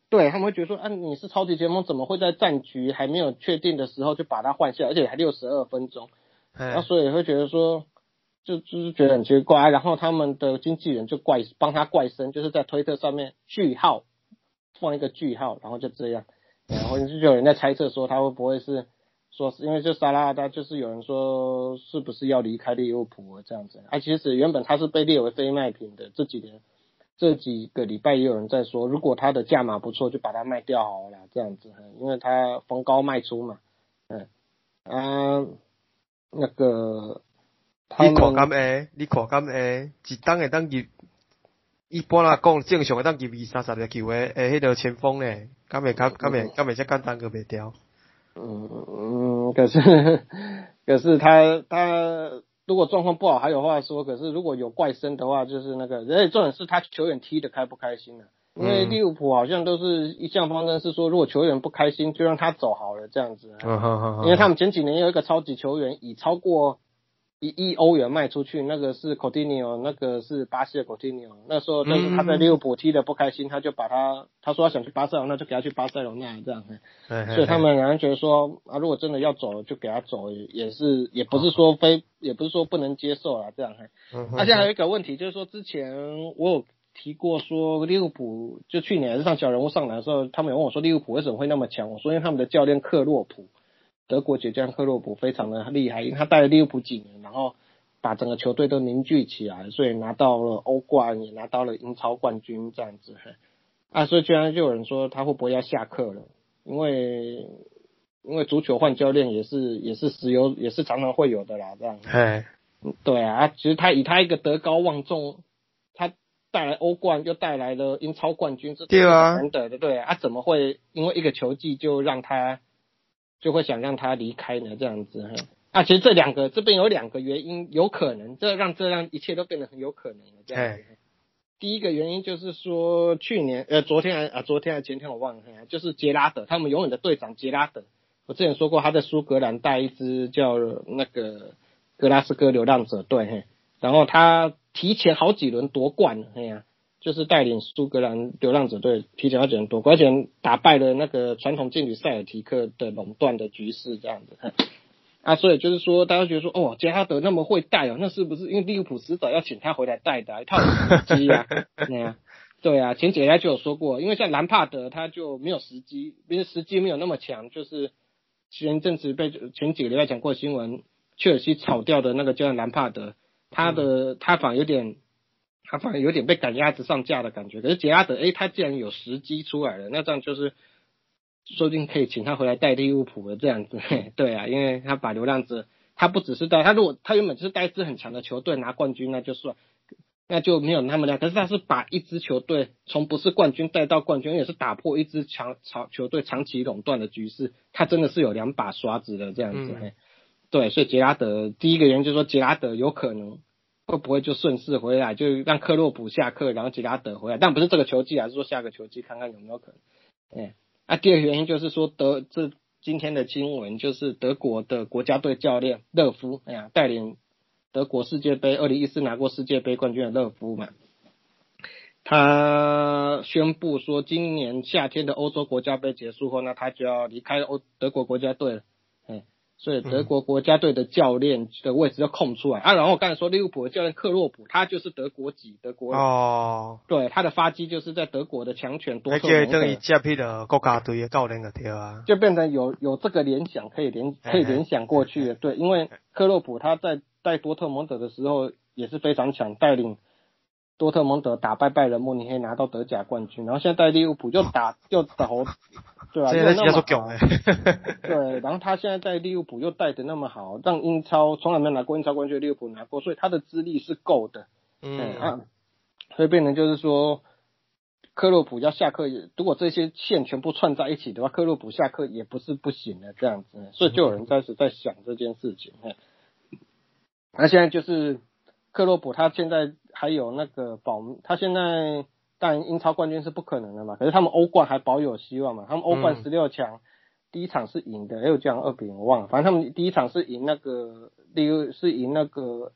对他们会觉得说，啊你是超级前锋，怎么会在战局还没有确定的时候就把他换下，而且还六十二分钟，然后所以会觉得说，就就是觉得很奇怪，然后他们的经纪人就怪帮他怪声，就是在推特上面句号放一个句号，然后就这样。然后就有人在猜测说他会不会是说是因为这萨拉他就是有人说是不是要离开利物浦这样子？啊，其实原本他是被列为非卖品的，这几年这几个礼拜也有人在说，如果他的价码不错，就把它卖掉好了这样子，因为他逢高卖出嘛。嗯啊，那个你看咁诶，你看咁诶，一当会当入，一般来讲正常会当入二三十个球诶，诶，迄条前锋诶。根本根根本根本就简单个袂掉。嗯嗯，可是 可是他他如果状况不好还有话说，可是如果有怪声的话，就是那个，而且重点是他球员踢的开不开心啊？因为利物浦好像都是一向方针是说，如果球员不开心，就让他走好了这样子。嗯哼哼。因为他们前几年有一个超级球员，以超过。一亿欧元卖出去，那个是 Coutinho，那个是巴西的 Coutinho。那时候，但是他在利物浦踢的不开心，他就把他，他说他想去巴塞罗那，就给他去巴塞罗那这样。所以他们两人觉得说，啊，如果真的要走，就给他走，也是，也不是说非，也不是说不能接受啊这样。而且还有一个问题，就是说之前我有提过说，利物浦就去年还是上小人物上来的时候，他们有问我说利物浦为什么会那么强？我说因为他们的教练克洛普。德国铁匠克洛普非常的厉害，因为他带了利物浦几年，然后把整个球队都凝聚起来，所以拿到了欧冠，也拿到了英超冠军这样子。啊，所以居然就有人说他会不会要下课了？因为因为足球换教练也是也是时有也是常常会有的啦，这样。哎，对啊，其实他以他一个德高望重，他带来欧冠又带来了英超冠军，这对啊，难得的，对啊，怎么会因为一个球技就让他？就会想让他离开呢，这样子哈。啊，其实这两个这边有两个原因，有可能这让这让一切都变得很有可能这样子。第一个原因就是说，去年呃，昨天还啊，昨天还前天我忘了，就是杰拉德，他们永远的队长杰拉德。我之前说过，他在苏格兰带一支叫那个格拉斯哥流浪者队，然后他提前好几轮夺冠，哎呀。就是带领苏格兰流浪者队提前要几多，而且打败了那个传统劲旅塞尔提克的垄断的局势这样子。啊，所以就是说，大家觉得说，哦，杰哈德那么会带哦，那是不是因为利物浦迟早要请他回来带的一套时机啊？对啊，对啊，前几天就有说过，因为像兰帕德他就没有时机，因为时机没有那么强，就是前阵子被前几个礼拜讲过新闻，切尔西炒掉的那个叫兰帕德，他的他反而有点。他反而有点被赶鸭子上架的感觉，可是杰拉德，哎，他既然有时机出来了，那这样就是说不定可以请他回来带利物浦的这样子，对啊，因为他把流浪者，他不只是带他，如果他原本就是带一支很强的球队拿冠军，那就算，那就没有那么亮。可是他是把一支球队从不是冠军带到冠军，也是打破一支强长球队长期垄断的局势，他真的是有两把刷子的这样子，对，所以杰拉德第一个原因就是说杰拉德有可能。会不会就顺势回来，就让克洛普下课，然后吉拉德回来？但不是这个球季，还是说下个球季看看有没有可能？哎，那第二个原因就是说德这今天的新闻就是德国的国家队教练勒夫，哎呀，带领德国世界杯二零一四拿过世界杯冠军的勒夫嘛，他宣布说，今年夏天的欧洲国家杯结束后呢，他就要离开欧德国国家队了。所以德国国家队的教练的位置就空出来。啊。然后我刚才说利物浦的教练克洛普，他就是德国籍，德国哦，对，他的发迹就是在德国的强权多特蒙德，等于接替了国家队的教练个对啊，就变成有有这个联想可以联可以联想过去的，对，因为克洛普他在带多特蒙德的时候也是非常强，带领。多特蒙德打败拜仁慕尼黑拿到德甲冠军，然后现在带利物浦又打 又投，对啊，又那么好，对，然后他现在在利物浦又带的那么好，让英超从来没有拿过英超冠军，利物浦拿过，所以他的资历是够的，嗯啊，所以变成就是说，克洛普要下课，如果这些线全部串在一起的话，克洛普下课也不是不行的这样子，所以就有人开始在想这件事情，那现在就是。克洛普他现在还有那个保，他现在但英超冠军是不可能的嘛，可是他们欧冠还保有希望嘛，他们欧冠十六强第一场是赢的，又这样二比零我忘了，反正他们第一场是赢那个，第二是赢那个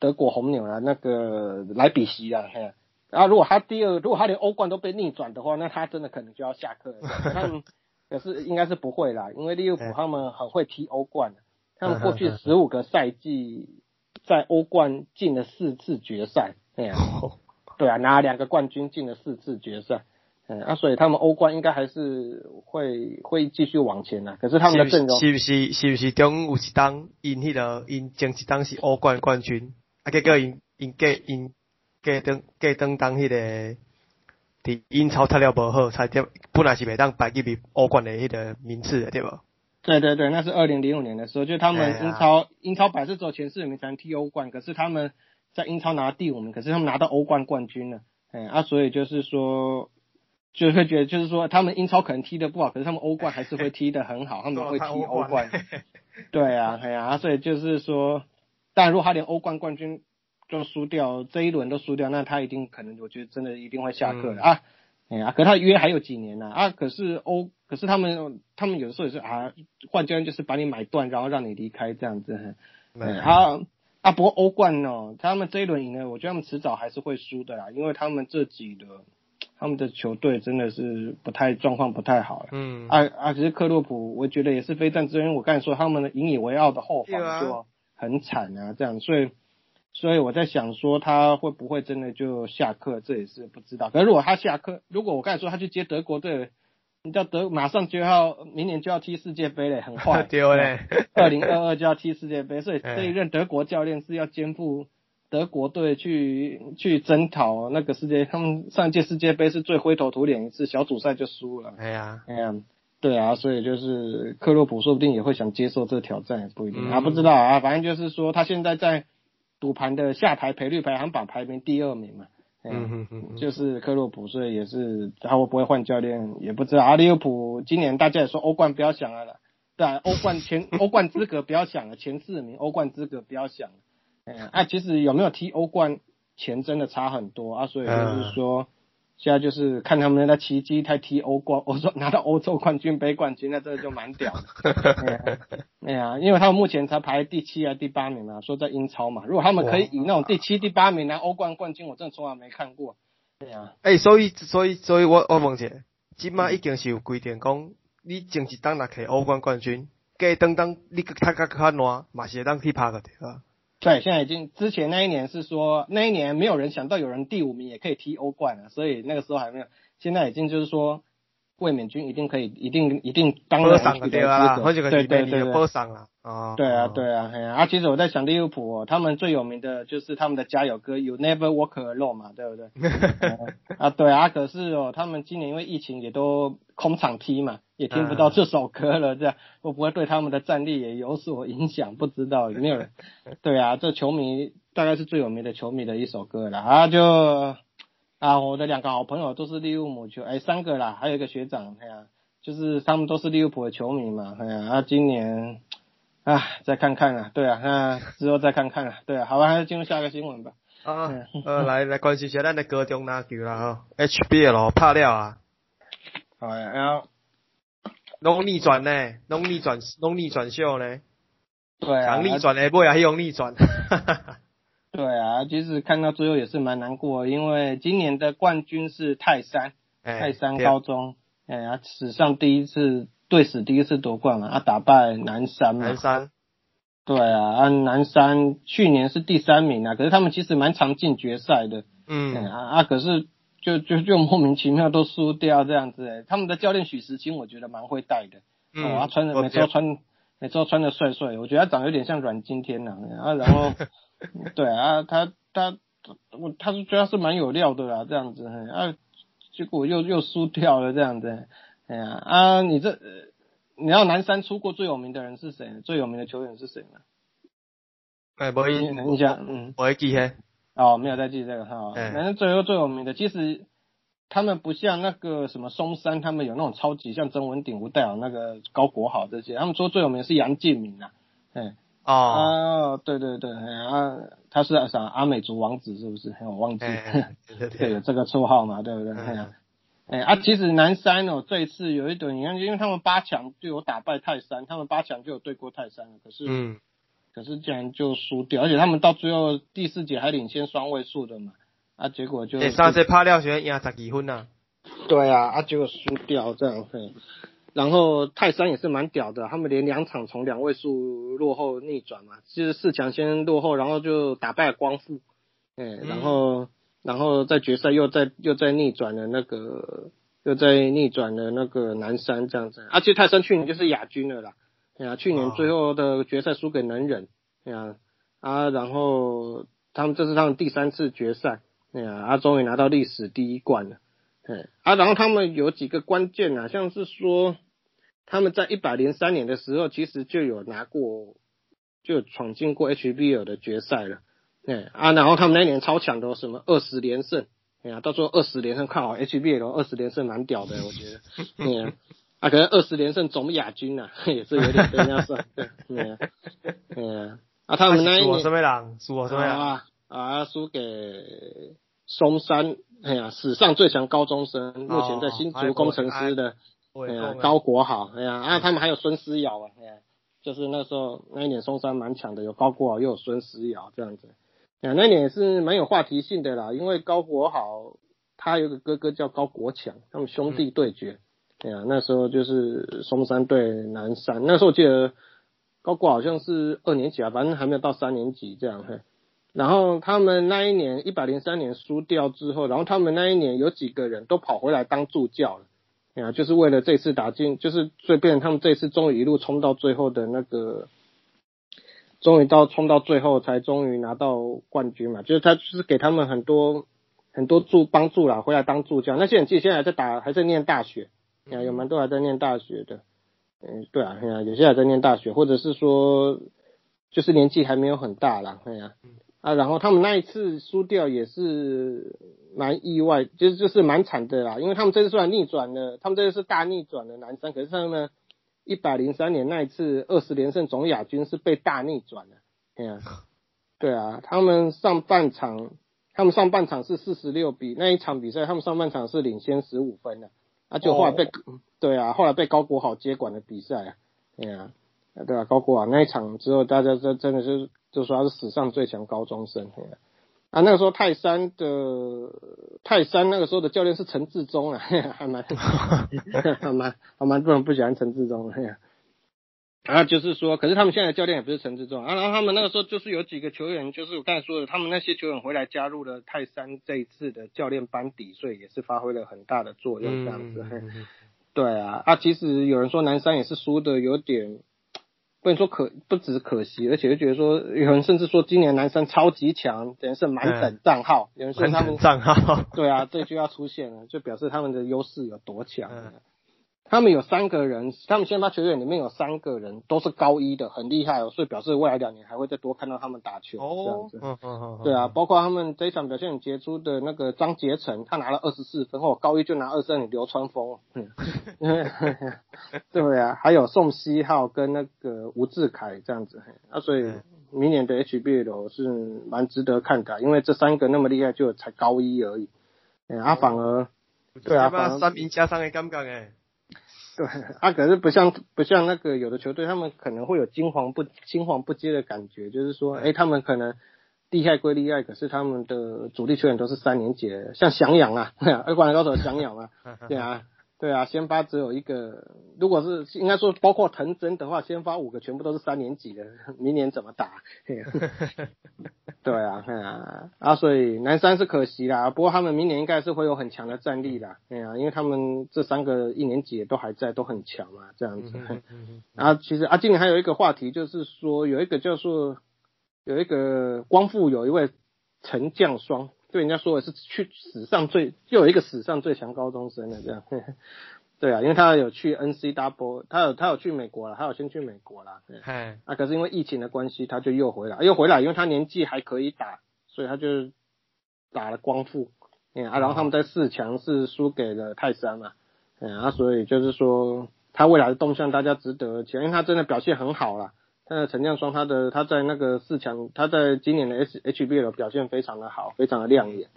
德国红牛啊，那个莱比锡啊，嘿，然后如果他第二，如果他连欧冠都被逆转的话，那他真的可能就要下课了，他们可是应该是不会啦，因为利物浦他们很会踢欧冠，他们过去 十五个赛季。在欧冠进了四次决赛，哎呀，对啊，拿两个冠军进了四次决赛，嗯啊，所以他们欧冠应该还是会会继续往前啊。可是他们的阵容是不是是不是中有一当因迄个因前一当是欧冠冠军，啊结果因因过因过当过当当迄个伫英超踢了无好，才点本来是袂当排入去欧冠的迄个名次的，对无？对对对，那是二零零五年的时候，就他们英超英超百是走前四名才能踢欧冠，可是他们在英超拿第五名，可是他们拿到欧冠冠军了，哎啊，所以就是说，就会觉得就是说，他们英超可能踢得不好，可是他们欧冠还是会踢得很好，他们会踢欧冠。对啊，哎呀，所以就是说，但如果他连欧冠冠军都输掉，这一轮都输掉，那他一定可能，我觉得真的一定会下课的啊。哎呀，可他约还有几年呢？啊，可是欧，可是他们，他们有的时候也是啊，换教练就是把你买断，然后让你离开这样子。嗯，啊啊，不过欧冠哦，他们这一轮赢了，我觉得他们迟早还是会输的啦，因为他们这几的他们的球队真的是不太状况不太好。嗯，啊啊，其实克洛普我觉得也是非战之冤，我刚才说他们的引以为傲的后防就很惨啊，这样，所以。所以我在想说他会不会真的就下课，这也是不知道。可是如果他下课，如果我刚才说他去接德国队，你知道德马上就要明年就要踢世界杯嘞，很 快。丢嘞，二零二二就要踢世界杯，所以这一任德国教练是要肩负德国队去去征讨那个世界。他们上一届世界杯是最灰头土脸一次，小组赛就输了。哎呀，哎呀，对啊，所以就是克洛普说不定也会想接受这个挑战，也不一定啊，不知道啊，反正就是说他现在在。赌盘的下台赔率排行榜排名第二名嘛，嗯嗯就是克洛普，所以也是他会不会换教练也不知道。阿利物浦今年大家也说欧冠不要想了啦，对，欧冠前欧冠资格不要想了，前四名欧冠资格不要想了，嗯，啊，其实有没有踢欧冠钱真的差很多啊，所以就是说。现在就是看他们在奇迹，他踢欧冠，我说拿到欧洲冠军杯冠军，那这个就蛮屌的。哎呀，因为他们目前才排第七啊第八名嘛，说在英超嘛，如果他们可以以那种第七第八名拿欧冠冠军，我真的从来没看过。对呀，哎，所以所以所以我我问一下，今麦已经是有规定讲，你前一当拿起欧冠冠军，隔等等你他较较烂，嘛是会当去拍个对吧？对，现在已经之前那一年是说那一年没有人想到有人第五名也可以踢欧冠了，所以那个时候还没有。现在已经就是说卫冕军一定可以，一定一定当了上的资格。对对对对，上了。啊，对啊对啊，哎呀，啊，其实我在想利物浦哦，他们最有名的就是他们的加油歌，You Never Walk Alone 嘛，对不对？啊，对啊，可是哦，他们今年因为疫情也都空场踢嘛，也听不到这首歌了，这样会不会对他们的战力也有所影响？不知道有没有人？对啊，这球迷大概是最有名的球迷的一首歌了啊，就啊，我的两个好朋友都是利物浦球，哎，三个啦，还有一个学长，哎呀，就是他们都是利物浦的球迷嘛，哎呀，啊，今年。啊，再看看啊，对啊，那之后再看看啊，对啊，好吧，还是进入下一个新闻吧。啊，呃，来来关心一下咱的高中篮球啦哈，HBL 拍了啊。好呀，然后拢逆转呢，拢逆转，拢逆转秀呢。对啊，强逆转的，不要用逆转。对啊，其实看到最后也是蛮难过，因为今年的冠军是泰山，泰山高中，哎呀，史上第一次队史第一次夺冠嘛，啊，打败南山嘛。南山。对啊，啊，南山去年是第三名啊，可是他们其实蛮常进决赛的。嗯。啊啊，可是就就就莫名其妙都输掉这样子哎，他们的教练许时清我觉得蛮会带的，哦，他穿的每次穿每次穿的帅帅，我觉得他长得有点像阮经天呐，啊，然后。对啊，他他我他是觉得是蛮有料的啦，这样子，啊，结果又又输掉了这样子，哎呀啊，你这你要南山出过最有名的人是谁？最有名的球员是谁呢？哎，不会印象，嗯，不会记嘿。哦，没有再记这个哈。反正最后最有名的，其实他们不像那个什么松山，他们有那种超级像曾文鼎、吴代尔那个高国豪这些，他们说最有名的是杨敬敏啊，哎。哦，对对对，啊，他是啥阿美族王子是不是？我忘记，对，有 这个绰号嘛，对不对？哎呀，哎啊，其实南山哦，这一次有一点，你看，因为他们八强就有打败泰山，他们八强就有对过泰山了，可是，嗯，可是竟然就输掉，而且他们到最后第四节还领先双位数的嘛，啊，结果就，上次拍料选赢十几分呐，对啊，啊，结果输掉这样，嘿。然后泰山也是蛮屌的，他们连两场从两位数落后逆转嘛，就是四强先落后，然后就打败光复，哎，然后然后在决赛又在又在逆转了那个又在逆转了那个南山这样子，啊，其实泰山去年就是亚军了啦，哎呀，去年最后的决赛输给能忍，哎呀啊，然后他们这是他们第三次决赛，哎呀，啊终于拿到历史第一冠了。哎啊，然后他们有几个关键啊，像是说他们在一百零三年的时候，其实就有拿过，就闯进过 HBL 的决赛了。哎啊，然后他们那年超强的，什么二十连胜，哎呀，到时候二十连胜，看好 HBL 二十连胜蛮屌的，我觉得。嗯，啊，可能二十连胜总亚军啊，也是有点跟人家算。对，嗯，啊，他们那一年输什么人？输什么人啊？啊，输给。松山，哎呀，史上最强高中生，目前在新竹工程师的，哎呀，高国豪，哎呀，啊，他们还有孙思尧啊，哎呀，就是那时候那一年松山蛮强的，有高国豪又有孙思尧这样子，哎，那年也是蛮有话题性的啦，因为高国豪他有个哥哥叫高国强，他们兄弟对决，哎呀，那时候就是松山对南山，那时候我记得高国好像是二年级啊，反正还没有到三年级这样，嘿。然后他们那一年一百零三年输掉之后，然后他们那一年有几个人都跑回来当助教了，啊，就是为了这次打进，就是最变他们这次终于一路冲到最后的那个，终于到冲到最后才终于拿到冠军嘛，就是他就是给他们很多很多助帮助啦，回来当助教。那些人其实现在还在打，还在念大学，啊，有蛮多还在念大学的，嗯，对啊，有些还在念大学，或者是说就是年纪还没有很大啦，哎呀。然后他们那一次输掉也是蛮意外，就是就是蛮惨的啦，因为他们这次虽然逆转了，他们这次是大逆转的南山，可是他们一百零三年那一次二十连胜总亚军是被大逆转的，对啊，对啊，他们上半场他们上半场是四十六比那一场比赛，他们上半场是领先十五分的，啊，就后来被 对啊，后来被高国豪接管的比赛啊，对啊，对啊，高国豪那一场之后，大家真真的是。就说他是史上最强高中生，啊，那个时候泰山的泰山那个时候的教练是陈志忠啊，还蛮 还蛮还蛮多人不喜欢陈志忠的，啊，就是说，可是他们现在的教练也不是陈志忠啊，然后他们那个时候就是有几个球员，就是我刚才说的，他们那些球员回来加入了泰山这一次的教练班底，所以也是发挥了很大的作用，这样子，对啊，啊，其实有人说南山也是输的有点。不能说可不止可惜，而且就觉得说有人甚至说今年男生超级强，等于是满等账号。有人说他们账号，对啊，这就要出现了，就表示他们的优势有多强。他们有三个人，他们先发球员里面有三个人都是高一的，很厉害哦，所以表示未来两年还会再多看到他们打球这样子。嗯嗯嗯。对啊，包括他们这一场表现很杰出的那个张杰成，他拿了二十四分，哦，高一就拿二十三，流川枫。嗯。对啊，还有宋希浩跟那个吴志凯这样子，啊，所以明年的 HBL 是蛮值得看的，因为这三个那么厉害，就才高一而已。啊，反而对啊，三名加上的感觉诶。对，啊，可是不像不像那个有的球队，他们可能会有惊惶不惊惶不接的感觉，就是说，哎，他们可能厉害归厉害，可是他们的主力球员都是三年级，像翔阳啊，二冠高手翔阳啊，对啊。对啊，先发只有一个，如果是应该说包括藤真的话，先发五个全部都是三年级的，明年怎么打？对啊，啊啊，所以南山是可惜啦，不过他们明年应该是会有很强的战力啦，对啊，因为他们这三个一年级都还在，都很强嘛，这样子。啊，其实啊，今年还有一个话题就是说，有一个叫做有一个光复有一位陈将双。对人家说的是去史上最又有一个史上最强高中生的这样，对啊，因为他有去 N C W，他有他有去美国了，他有先去美国了，哎，啊，可是因为疫情的关系，他就又回来，又回来，因为他年纪还可以打，所以他就打了光复，嗯啊，然后他们在四强是输给了泰山嘛，嗯啊，所以就是说他未来的动向大家值得期待，因为他真的表现很好了。那陈将双他的他在那个四强，他在今年的 S H B L 表现非常的好，非常的亮眼，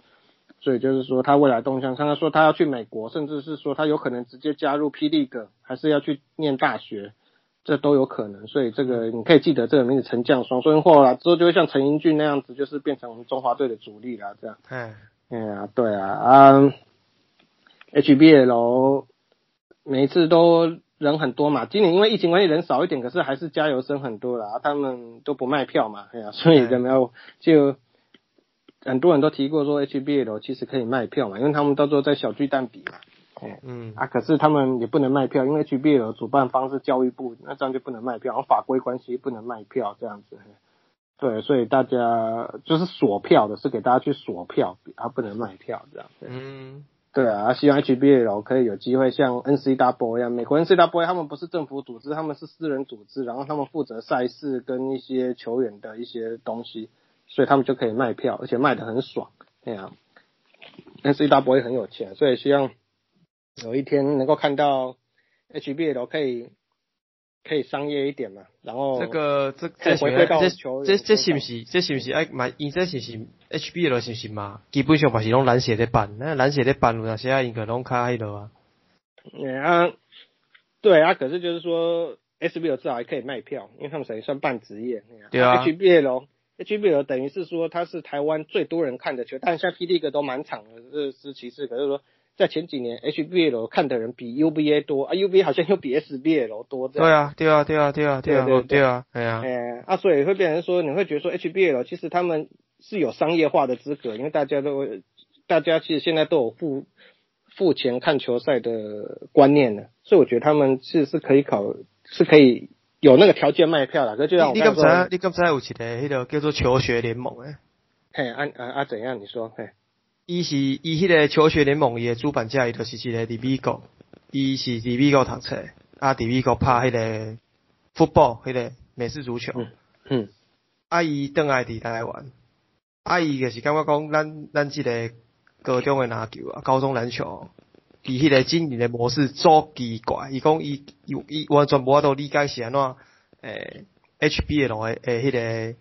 所以就是说他未来动向，像他说他要去美国，甚至是说他有可能直接加入霹雳哥，还是要去念大学，这都有可能。所以这个你可以记得这个名字陈将双，所以后来之后就会像陈英俊那样子，就是变成我们中华队的主力了，这样。哎，哎呀，对啊，啊，H B L 每一次都。人很多嘛，今年因为疫情关系人少一点，可是还是加油声很多啦。他们都不卖票嘛，哎呀，所以就没有就很多人都提过说 HBL 其实可以卖票嘛，因为他们到时候在小巨蛋比嘛，嗯嗯啊，可是他们也不能卖票，因为 HBL 主办方是教育部，那这样就不能卖票，然后法规关系不能卖票这样子，对，所以大家就是锁票的，是给大家去锁票，啊不能卖票这样，嗯。对啊，希望 HBL 可以有机会像 NCW 一样，美国 NCW 他们不是政府组织，他们是私人组织，然后他们负责赛事跟一些球员的一些东西，所以他们就可以卖票，而且卖的很爽。对啊，NCW 很有钱，所以希望有一天能够看到 HBL 可以。可以商业一点嘛，然后这个这这这这是不是这是不是哎买因这是不是 HBL 是不是嘛？基本上嘛是拢蓝血在办，那蓝血在办有哪些应该拢卡迄落啊？嗯啊，对啊，可是就是说 SBL 至少还可以卖票，因为他们等于算半职业。对啊，HBL HBL 等于是说它是台湾最多人看的球，但像 P D 个都蛮长的，这是其次，可是说。在前几年，HBL 看的人比 UBA 多啊，UBA 好像又比 SBL 多。对啊，对啊，对啊，对啊，对啊，对啊，对啊。哎，啊，所以会变成说，你会觉得说 HBL 其实他们是有商业化的资格，因为大家都，大家其实现在都有付付钱看球赛的观念了，所以我觉得他们是是可以考，是可以有那个条件卖票的。可就像你刚才，你刚才有一个迄个叫做求学联盟诶。嘿，啊啊啊，怎样？你说，嘿。伊是伊迄个求学联盟伊诶主办者，伊就是一个伫美国，伊是伫美国读册，啊伫美国拍迄个 football 迄个美式足球，嗯，啊伊倒来伫台湾，啊伊就是感觉讲咱咱即个高中诶篮球啊，高中篮球，伊迄个经营诶模式足奇怪，伊讲伊伊伊完全无法度理解是安怎，诶 HBL 诶诶迄个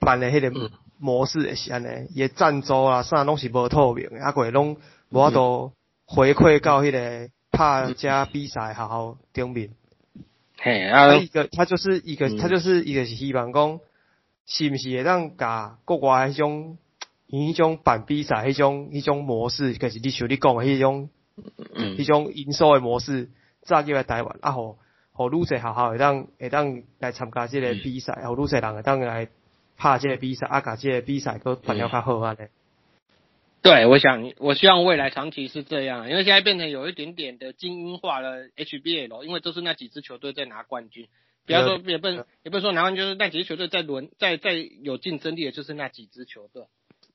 办诶迄个。模式是安尼，伊赞助啊啥拢是无透明，啊个拢无法度回馈到迄个拍遮比赛学校顶面。嘿，啊一个他就是一个他就是一个是希望讲，是毋是会当甲国外迄种，伊迄种办比赛迄种迄种模式，就是你像你讲诶迄种，迄种营收诶模式，早入来台湾，啊互互愈侪学校会当会当来参加即个比赛，互愈侪人会当来。怕这个比赛，阿卡这个比赛都反要较好啊嘞。对，我想我希望未来长期是这样，因为现在变成有一点点的精英化了 HBL，因为都是那几支球队在拿冠军。不要说也不也不是说拿冠军，就是那几支球队在轮在在有竞争力的，就是那几支球队。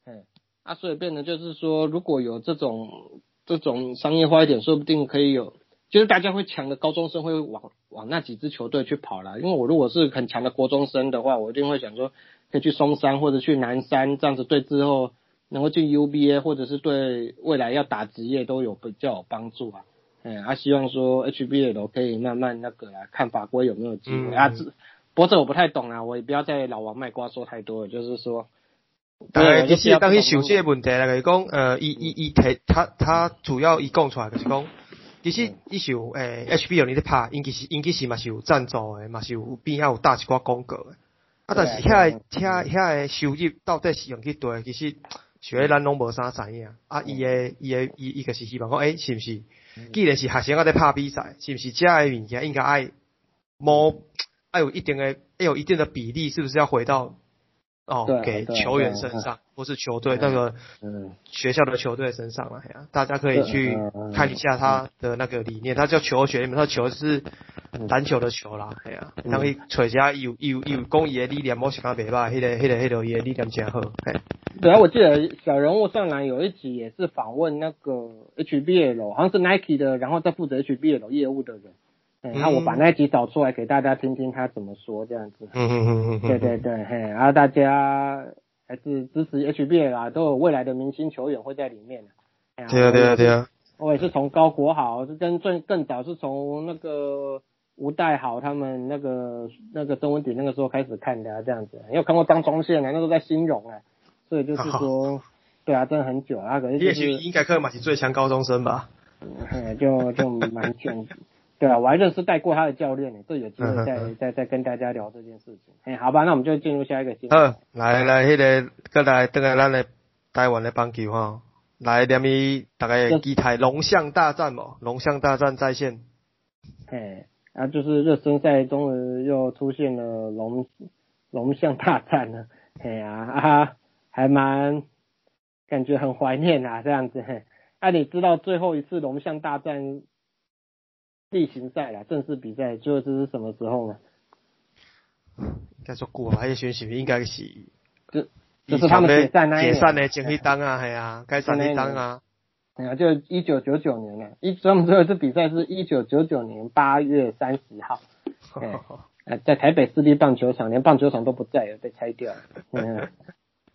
嗯，啊，所以变成就是说，如果有这种这种商业化一点，说不定可以有。就是大家会抢的高中生会往往那几支球队去跑了，因为我如果是很强的国中生的话，我一定会想说可以去松山或者去南山，这样子对之后能够进 UBA 或者是对未来要打职业都有比较有帮助啊。嗯，啊，希望说 HBL 可以慢慢那个来看法规有没有机会啊。这不过这我不太懂啊，我也不要在老王卖瓜说太多了，就是说，呃，其实当去想这个问题来讲，呃，伊伊伊提他他主要伊讲出来就是讲。其实伊是有诶 HBL 你咧拍，应该是应该是嘛是有赞助诶，嘛是有边仔有搭一寡广告诶。啊，但是遐个遐遐个收入到底是用去对，其实想咧咱拢无啥知影。啊，伊诶伊诶伊伊个是希望讲，诶、是毋是？既然是学生啊在拍比赛，是毋是遮个物件应该爱某爱有一定的爱有一定的比例，是不是要回到哦给球员身上，或是球队那个嗯，学校的球队身上了？呀啊，大家可以去看一下他的那个理念，他叫球学，他球是嗯篮球的球啦，嘿啊，嗯然后伊找一下有有有讲伊的理念，我是感觉袂歹，迄个迄个迄个伊的理念真好，嘿，对啊，我记得小人物上篮有一集也是访问那个 HBL，好像是 Nike 的，然后再负责 HBL 业务的人。嗯，那我把那一集找出来给大家听听他怎么说，这样子。嗯嗯嗯嗯，对对对，嘿，然后大家还是支持 HBL 啊，都有未来的明星球员会在里面的。对啊对啊对啊，我也是从高国豪，是跟更更早是从那个吴代豪他们那个那个曾文鼎那个时候开始看的、啊，这样子。也有看过张忠宪啊，那时候在新荣啊，所以就是说，对啊，真的很久啊，可是就也许，应该可以嘛是最强高中生吧，嗯，就就蛮久。对啊，我还认识带过他的教练呢，这有机会再再再跟大家聊这件事情。哎，好吧，那我们就进入下一个新闻。好，来来，迄、个，再来等下咱的台湾的棒球吼，来点伊大概会期待龙象大战无？龙象大战在线，哎，然后就是热身赛终于又出现了龙龙象大战了，哎呀啊，还蛮感觉很怀念啊，这样子。嘿啊，你知道最后一次龙象大战例行赛啦，正式比赛，就这是什么时候呢？应该说久啊，迄个选手应该是，就就是他们解散那解散的前迄当啊，系啊，解散迄当啊，哎呀，就一九九九年了，一他们最后一次比赛是一九九九年八月三十号。哎 呃，在台北市立棒球场，连棒球场都不在了，被拆掉了。嗯，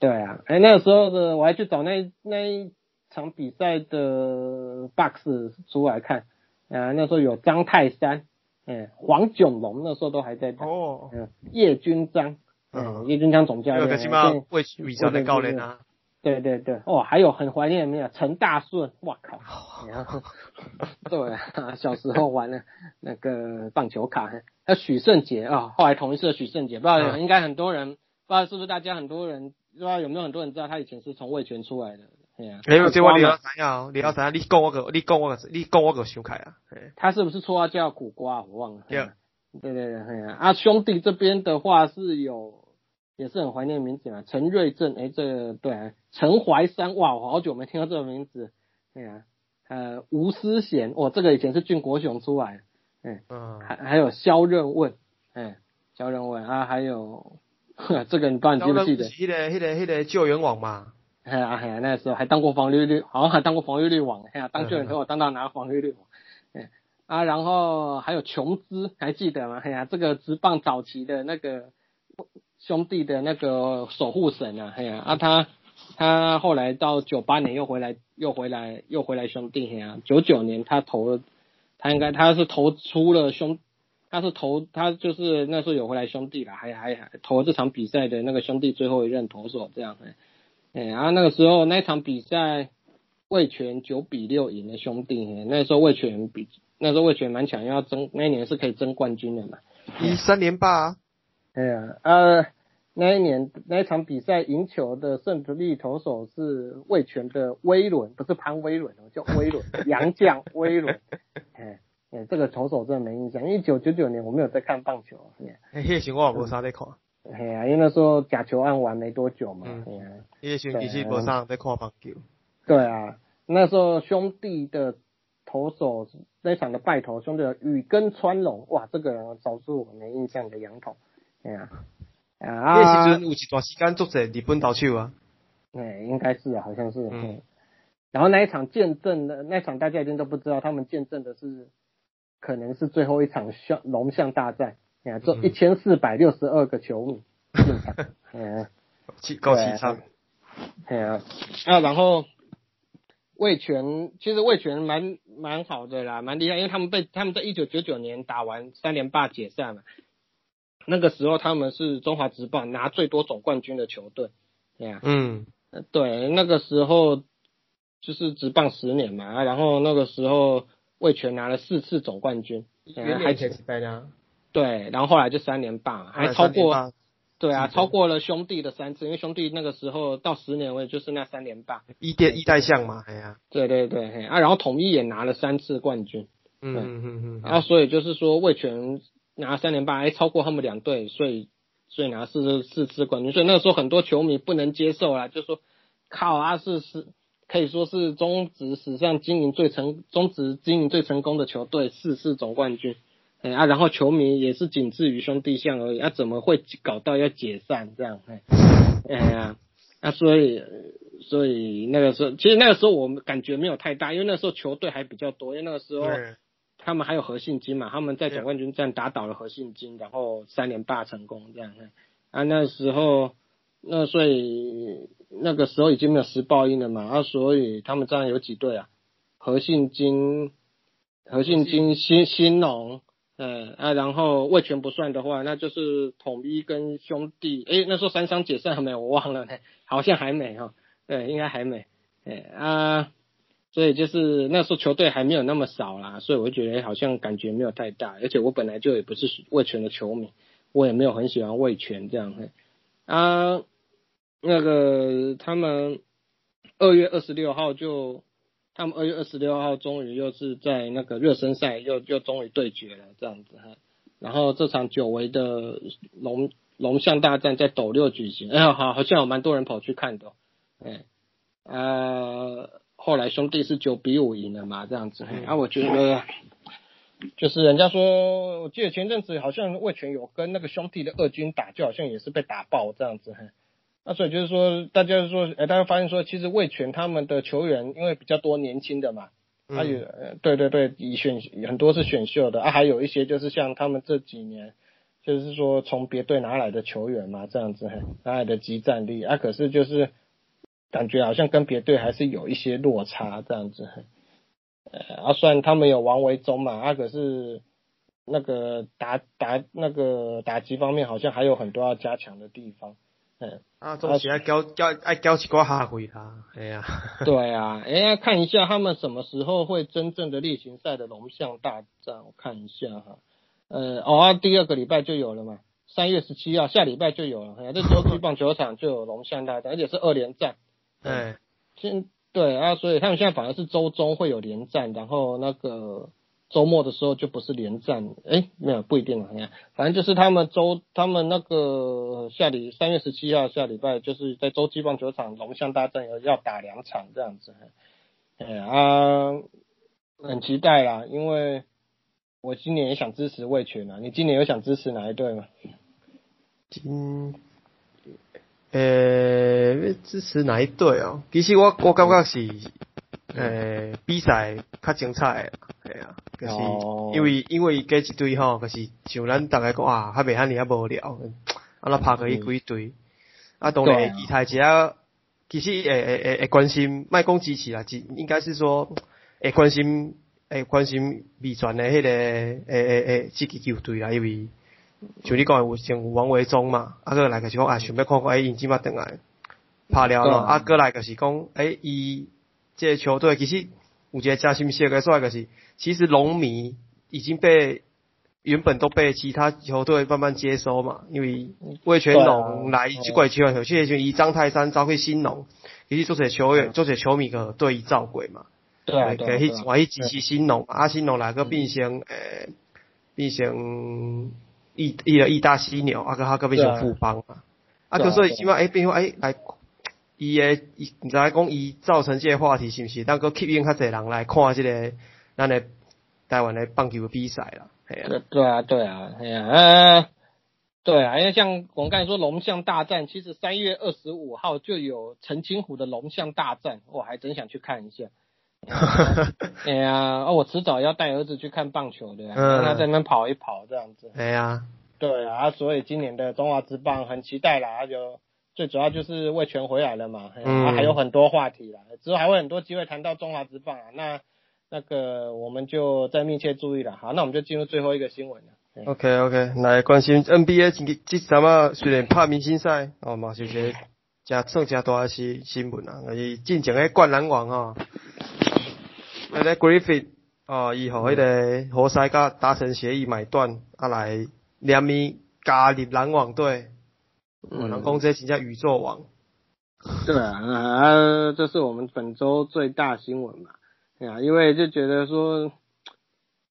对啊，哎，那个时候的我还去找那那一场比赛的 box 出来看，啊，那时候有张泰山，嗯，黄炯龙那时候都还在打，哦，嗯，叶军章，嗯，叶军章总教练？对对对，哦，还有很怀念没有陈大顺，哇靠！然后对啊，小时候玩的那个棒球卡，还有许胜杰啊、后来同一社许胜杰，不知道、嗯应该很多人不知道是不是大家很多人不知道有没有很多人知道他以前是从味全出来的，对呀、啊，你这我你要知影你要知影，你讲我个，你讲我个，你讲我个想开啊，他是不是绰号叫苦瓜？我忘了。对。对对对，哎呀，啊，兄弟这边的话是有，也是很怀念名字嘛，陈瑞正，哎，这个对啊，陈怀山，哇，我好久没听到这个名字，哎呀，呃，吴思贤，哇，这个以前是俊国雄出来的，嗯，还还有肖任问，哎，肖任问啊，还有 这个你不知道你记不记得？那个那个那个救援网嘛，哎呀那时候还当过防御率，好像还当过防御率王，哎呀，当救援头我当到拿防御率王，哎啊，然后还有琼斯，还记得吗？哎呀，这个职棒早期的那个兄弟的那个守护神啊，哎呀，啊他他后来到九八年又回来，又回来又回来兄弟，哎呀，九九年他投了，他应该他是投出了兄。他是投，他就是那时候有回来兄弟啦，还还还投这场比赛的那个兄弟最后一任投手这样，哎哎，然后那个时候那场比赛，魏权九比六赢了兄弟。嘿那时候魏权比那时候魏权蛮强，要争那一年是可以争冠军的嘛。一三连霸啊，哎呀，呃，那一年那一场比赛赢球的胜利投手是魏权的威伦，不是潘威伦哦，叫威伦，洋将威伦。哎哎，这个投手真的没印象，一九九九年我没有在看棒球。哎迄个时候我也无啥在看，哎呀，因为那时候假球案完没多久嘛。嗯哎呀。迄个时候其实无啥人在看棒球，对啊，那时候兄弟的投手那场的败投，兄弟的雨根川龙，哇，这个人少数我没印象的洋头，哎呀、啊，迄个时阵有一段时间做者日本投手啊，哎，应该是啊，好像是，嗯嗯。然后那一场见证的那场大家一定都不知道，他们见证的是可能是最后一场象龙象大战，哎呀，这嗯。一千四百六十二个球迷进场，嗯。气够凄惨，对啊，啊，然后魏权其实魏权蛮蛮好的啦，蛮厉害，因为他们被他们在一九九九年打完三连霸解散嘛，那个时候他们是中华职棒拿最多总冠军的球队，对呀，嗯，呃对，那个时候就是职棒十年嘛，啊然后那个时候魏权拿了四次总冠军，原还前几败啊，对，然后后来就三连霸，还超过，对啊，超过了兄弟的三次，因为兄弟那个时候到十年位就是那三连霸，一代一代象嘛，哎呀，对对对，啊，然后统一也拿了三次冠军，嗯嗯嗯嗯，然后所以就是说魏权拿三连霸，哎，超过他们两队，所以所以拿四四次冠军，所以那个时候很多球迷不能接受啦，就说靠阿是是。可以说是中职史上经营最成中职经营最成功的球队，四次总冠军，哎啊，然后球迷也是仅次于兄弟象而已，啊，怎么会搞到要解散这样？哎，哎呀，啊，所以所以那个时候，其实那个时候我们感觉没有太大，因为那时候球队还比较多，因为那个时候他们还有何信金嘛，他们在总冠军战打倒了何信金，然后三连霸成功这样，啊，那时候。那所以那个时候已经没有时报音了嘛，啊，所以他们这样有几队啊？和信金、和信金、新新农，呃啊，然后魏全不算的话，那就是统一跟兄弟。诶，那时候三商解散了没有？我忘了呢，好像还没哈。对，应该还没。诶啊，所以就是那时候球队还没有那么少啦，所以我觉得好像感觉没有太大。而且我本来就也不是魏全的球迷，我也没有很喜欢魏全这样。啊。那个他们二月二十六号就，他们二月二十六号终于又是在那个热身赛又又终于对决了这样子哈，然后这场久违的龙龙象大战在斗六举行，哎好好像有蛮多人跑去看的，哎啊后来兄弟是九比五赢了嘛这样子，啊我觉得就是人家说我记得前阵子好像魏权有跟那个兄弟的二军打，就好像也是被打爆这样子哈。那所以就是说，大家说，哎，大家发现说，其实魏权他们的球员，因为比较多年轻的嘛，他有，对对对，以选很多是选秀的啊，还有一些就是像他们这几年，就是说从别队拿来的球员嘛，这样子，拿来的集战力啊，可是就是感觉好像跟别队还是有一些落差这样子，呃，啊，虽然他们有王维忠嘛，啊，可是那个打打那个打击方面好像还有很多要加强的地方。嗯，啊，总是爱交交爱交一个下回他，哎呀，对啊，哎呀，看一下他们什么时候会真正的例行赛的龙象大战，我看一下哈，呃，哦，第二个礼拜就有了嘛，三月十七号下礼拜就有了，这洲际棒球场就有龙象大战，而且是二连战，嗯，现对啊，所以他们现在反而是周中会有连战，然后那个。周末的时候就不是连战，哎，没有不一定啊，反正就是他们周他们那个下礼三月十七号下礼拜就是在洲际棒球场龙象大战要要打两场这样子，哎啊，很期待啦，因为我今年也想支持魏权啊，你今年有想支持哪一队吗？今，呃，支持哪一队哦？其实我我感觉是。诶，比赛较精彩，系啊，就是因为因为加一队吼，就是像咱逐个讲啊，还袂遐尼啊无聊，啊，那拍个伊几队，啊，当然会期待一下，其实会会会会关心，卖讲支持啦，只应该是说会关心会关心未传诶迄个诶诶诶这支球队啦，因为像你讲有像有王维忠嘛，啊个来个是讲啊，想要看看诶，因即马等来拍了咯，啊过来个是讲诶伊。这个球队其实有一个加心写个说个是，其实龙迷已经被原本都被其他球队慢慢接收嘛，因为魏全龙来这怪球员，有些就以张泰山招去新龙，其实做些球员做些球迷个对伊照鬼嘛，对，给去换去支持新龙，啊新龙来个变成诶变成意意个意大犀牛，啊个他个变成富邦嘛，啊就所以起码诶变成诶来。伊诶，伊毋知影讲伊造成即个话题是毋是，当个吸引较侪人来看即个咱诶台湾诶棒球诶比赛啦，系啊。对啊，对啊，系啊，呃，对啊，因为像我们刚才说龙象大战，其实三月二十五号就有陈清虎的龙象大战，我还真想去看一下。哎呀，哦，我迟早要带儿子去看棒球的，让他在那边跑一跑这样子。哎呀，对啊，所以今年的中华之棒很期待啦，就。最主要就是魏权回来了嘛，嗯，还有很多话题啦，之后还会很多机会谈到中华之棒啊，那那个我们就再密切注意了。好，那我们就进入最后一个新闻了。OK OK，来关心 NBA 今这什么？虽然拍明星赛，哦嘛是些加算加大的是新闻啊，而是进前的灌篮王哈，那个 Griffith 哦，伊互迄个活塞甲达成协议买断，啊来联名加入篮网队，有人讲这真正宇宙王。对啊，啊，这是我们本周最大新闻嘛，对啊，因为就觉得说，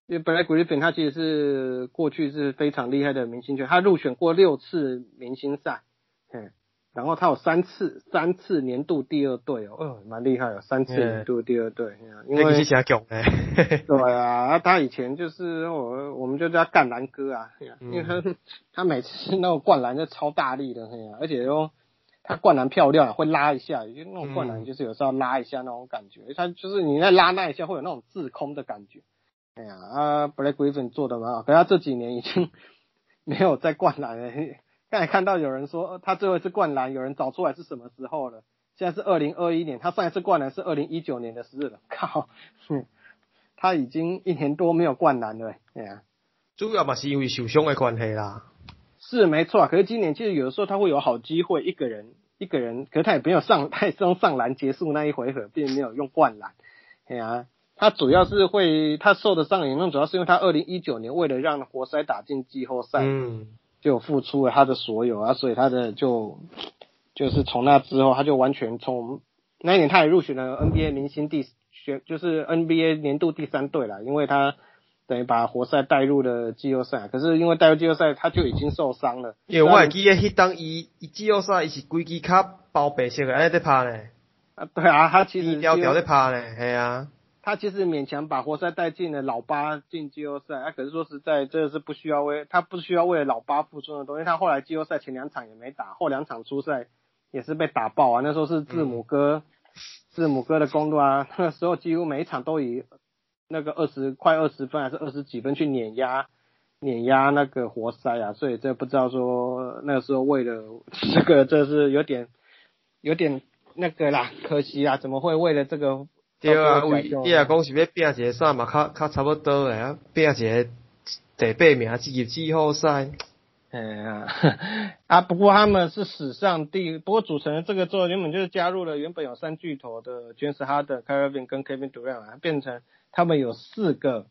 因为本来 Griffin 他其实是过去是非常厉害的明星球员，他入选过六次明星赛，嗯，然后他有三次三次年度第二队哦，哦，蛮厉害哦，三次年度第二队，因为是真强诶，对啊，他以前就是我我们就叫他干篮哥啊，因为他他每次那种灌篮就超大力的，而且又。他灌篮漂亮，会拉一下，就那种灌篮就是有时候拉一下那种感觉，他就是你在拉那一下会有那种自空的感觉。哎呀，啊，Blake Griffin 做的蛮好，可是他这几年已经 没有在灌篮了。刚才看到有人说他最后一次灌篮，有人找出来是什么时候了？现在是二零二一年，他上一次灌篮是二零一九年的事了。靠，他已经一年多没有灌篮了。哎呀，主要嘛是因为受伤的关系啦。是没错啊，可是今年其实有的时候他会有好机会，一个人一个人，可是他也没有上，他用上篮结束那一回合，并没有用灌篮。哎呀，他主要是会他受的伤严重，主要是因为他二零一九年为了让活塞打进季后赛，嗯，就付出了他的所有啊，所以他的就就是从那之后，他就完全从那一年他也入选了 NBA 明星第选，就是 NBA 年度第三队了，因为他。等于把活塞带入了季后赛，可是因为带入季后赛他就已经受伤了。因为我记得迄当伊伊季后赛伊是规支卡包白色的，安尼在拍呢。啊，对啊，他其实条条在拍呢，系啊。他其实勉强把活塞带进了老八进季后赛，啊，可是说实在，这是不需要为他不需要为了老八付出的东西。他后来季后赛前两场也没打，后两场出赛也是被打爆啊。那时候是字母哥，字母哥的公路啊，那时候几乎每一场都以。那个二十快二十分还是二十几分去碾压碾压那个活塞啊，所以这不知道说那个时候为了 这个这是有点有点那个啦，可惜啊，怎么会为了这个？对啊，为你若讲是要拼一个啥嘛，较较差不多诶啊，拼一个第八名进入季后赛。哎呀，啊 不过他们是史上第，不过组成这个做原本就是加入了原本有三巨头的爵士哈登、凯尔文跟 Kevin Durant 变成。他们有四个